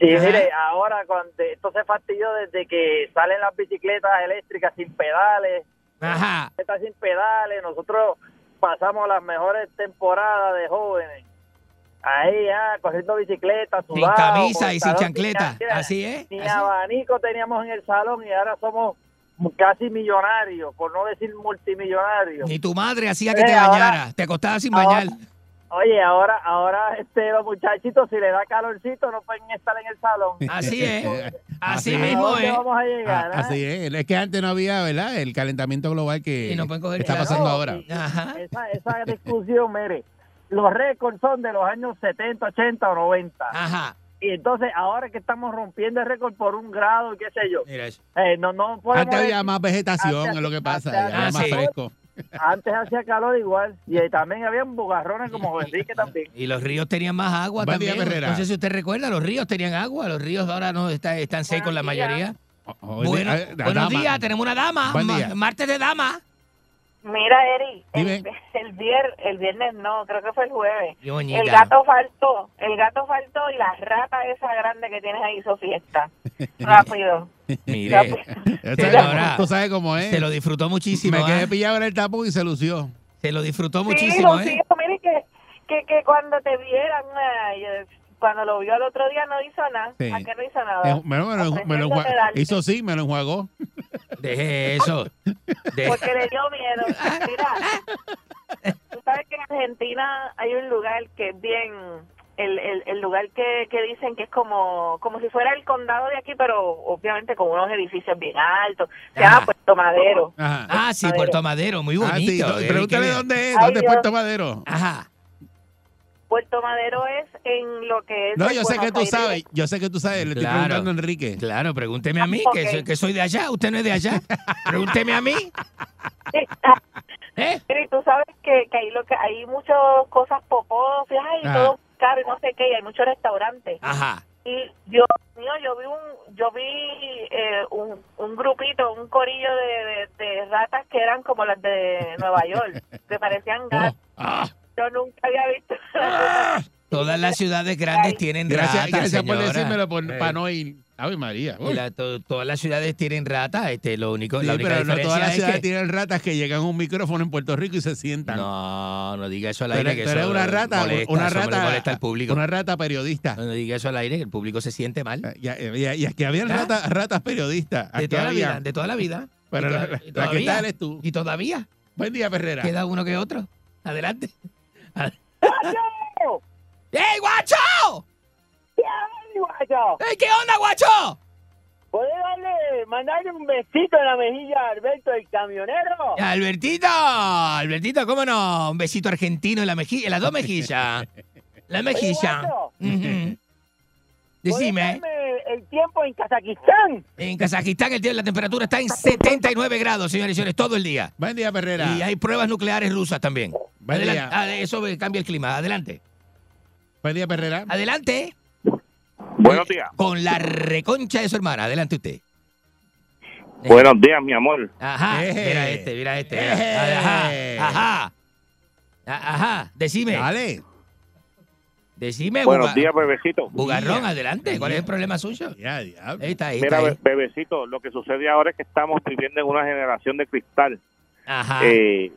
Sí, Ajá. mire, ahora cuando esto se fastidió desde que salen las bicicletas eléctricas sin pedales, Ajá. bicicletas sin pedales, nosotros pasamos las mejores temporadas de jóvenes. Ahí, ya, corriendo bicicleta, Sin camisa y sin chancleta. sin- Así es. Ni así. abanico teníamos en el salón y ahora somos casi millonarios, por no decir multimillonarios. Ni tu madre hacía que Eh, te ahora- bañara. Te acostabas sin ahora- bañar. Oye, ahora, ahora este, los muchachitos, si les da calorcito, no pueden estar en el salón. Así es. Así Así mismo ¿A dónde es. vamos a llegar? Ah, ah? así es. Es que antes no había, ¿verdad? El calentamiento global que Y no pueden coger está pasando ahora. Y- y Ajá. Esa, esa discusión, mire, los récords son de los años 70, 80 o 90. Ajá. Y entonces, ahora que estamos rompiendo el récord por un grado y qué sé yo, Mira eso. eh, no, no podemos Antes había más vegetación, antes- es lo que pasa. antes- ya Ah, más sí. fresco. Antes hacía calor igual y eh, también habían bugarrones como Enrique también. Y los ríos tenían más agua Buen día, también. Herrera. no sé si usted recuerda, los ríos tenían agua. Los ríos ahora no está- están secos la mayoría. Oye, Bueno, eh, la buenos dama. días, tenemos una dama. Buen Ma- día. Martes de dama. Mira, Eri, el, el, vier, el viernes no, creo que fue el jueves. Bonita. El gato faltó, el gato faltó y la rata esa grande que tienes ahí hizo fiesta. Rápido. Mire, es- Tú sabes cómo es. se lo disfrutó muchísimo. Me quedé ¿ah? pillado en el tapón y se lució. Se lo disfrutó Sí, muchísimo, lo ¿eh? sigo, mire que, que, que cuando te vieran, ay, eh, cuando lo vio el otro día no hizo nada. Sí. ¿A qué no hizo nada? Eh, Me, lo- me lo- me lo hizo sí, me lo enjuagó. Deje eso. Porque le dio miedo. Mira, tú sabes que en Argentina hay un lugar que es bien, el, el, el lugar que, que dicen que es como, como si fuera el condado de aquí, pero obviamente con unos edificios bien altos. Se Ajá. Puerto Madero. Ajá. Ah, sí, Puerto Madero, muy Ah, sí, bonito. no, Eh, pregúntale dónde es, Ay, dónde es Dios. Puerto Madero. Ajá. Puerto Madero es en lo que es. No, yo sé que tú Aires. sabes, yo sé que tú sabes, le estoy Claro. preguntando a Enrique. Claro, pregúnteme a mí, que, Ok. soy, que soy de allá. Usted no es de allá. Pregúnteme a mí. ¿Eh? Pero y tú sabes que, que hay, lo que, hay muchas cosas poposas y Ajá. todo caro y no sé qué, y hay muchos restaurantes. Ajá. Y yo, mío, yo vi un, yo vi eh, un, un grupito, un corillo de, de, de ratas que eran como las de Nueva York, que parecían gatos. Ah, Yo nunca había visto. Todas las ciudades grandes tienen gracias, ratas, gracias por señora. decírmelo por- Eh, para no ir. Ave María. y uy. la- to- todas las ciudades tienen ratas. Este, lo único, Sí, la única pero no todas las es ciudades que... tienen ratas que llegan a un micrófono en Puerto Rico y se sientan. No, no diga eso al aire. eres, que eres eso una rata, molesta, una rata, molesta al público. una rata periodista. No, no diga eso al aire, que el público se siente mal. Ya, ya, y es que habían ¿Ah? ratas, ratas periodistas. De Aquí toda la había. vida, de toda la vida. Pero Y la, to- y la que todavía. está eres tú. Y todavía Buen día, Ferrera. queda uno que otro. Adelante. ¡Guacho! ¡Ey, guacho! ¿Qué hay, guacho? ¡Ey, qué onda, guacho! ¿Puede darle, mandarle un besito en la mejilla a Alberto, el camionero? Albertito, Albertito, ¿cómo no? Un besito argentino en la mejilla, en las dos mejillas. La mejilla. guacho. Ujú. ¿Puede Decime, darme el tiempo en Kazajistán? en Kazajistán el día la temperatura está en 79 grados, señores y señores, todo el día. Buen día, Ferrera. Y hay pruebas nucleares rusas también. Buen día. Ah, eso cambia el clima. Adelante. Buen día, Ferrera. Adelante. Buenos días. Con la reconcha de su hermana. Adelante usted. Buenos días, mi amor. Ajá. Eh. Mira este, mira este. mira. Eh. Ajá. Ajá. Ajá. Decime. Dale. Decime, Buenos Buga- días, bebecito. Bugarrón, adelante. ¿Cuál es el problema suyo? Ya, diablo. Ahí está, ahí Mira, está. ahí. be- bebecito, lo que sucede ahora es que estamos viviendo en una generación de cristal. Ajá. Eh,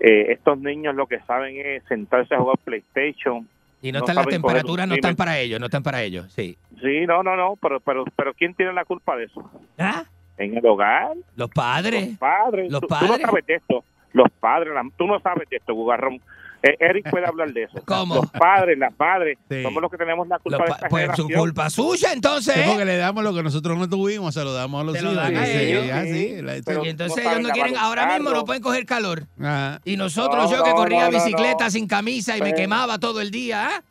eh, estos niños lo que saben es sentarse a jugar PlayStation. y no no están las temperaturas, no están para ellos, no están para ellos. Sí. Sí, no, no, no, pero, pero, pero ¿quién tiene la culpa de eso? ¿Ah? En el hogar, Los padres. los padres. Los tú, tú no padres. sabes de esto. Los padres, la- tú no sabes de esto, Gugarrón. Eh, Eric puede hablar de eso. ¿Cómo? Los padres, las madres, Sí. somos los que tenemos la culpa de esta pues su generación. culpa suya, entonces. Sí, ¿eh? porque le damos lo que nosotros no tuvimos, se lo damos a los hijos. Sí, Y entonces no ellos no quieren, ahora mismo no pueden coger calor. Ajá. Y nosotros, No, yo que no, corría bicicleta no. sin camisa y me quemaba todo el día, ¿ah?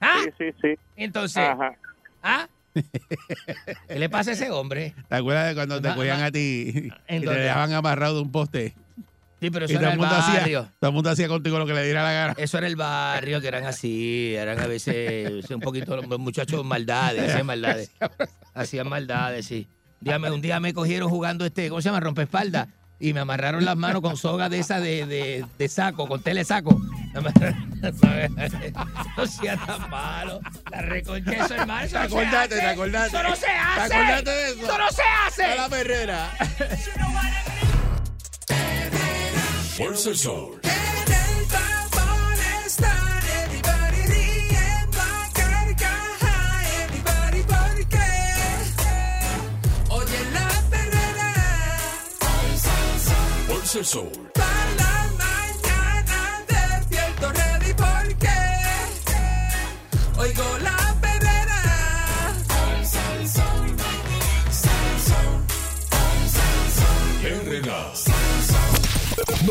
¿Ah? Sí, sí, sí. Entonces, Ajá. ¿ah? ¿Qué le pasa a ese hombre? ¿Te acuerdas de cuando te cogían a ti y ¿En te dejaban amarrado de un poste? Sí, pero eso era el, el mundo hacía, barrio. todo el mundo hacía contigo lo que le diera la gana. Eso era el barrio, que eran así, eran a veces un poquito los muchachos maldades, hacían maldades. Hacían maldades, sí. Un día, me, un día me cogieron jugando este, ¿cómo se llama? Rompespalda. Y me amarraron las manos con soga de esa de, de, de saco, con telesaco. No sea tan malo. La reconcha de eso, hermano. Eso ¿Te no se acordaste? hace. ¿Te acordaste? Eso no se ¿Te hace. acordaste de eso? Eso no se hace. A la perrera. Fuerza sol. En el vapor están everybody riendo a carcaja, everybody porque oye la perrera Fuerza el sol. para la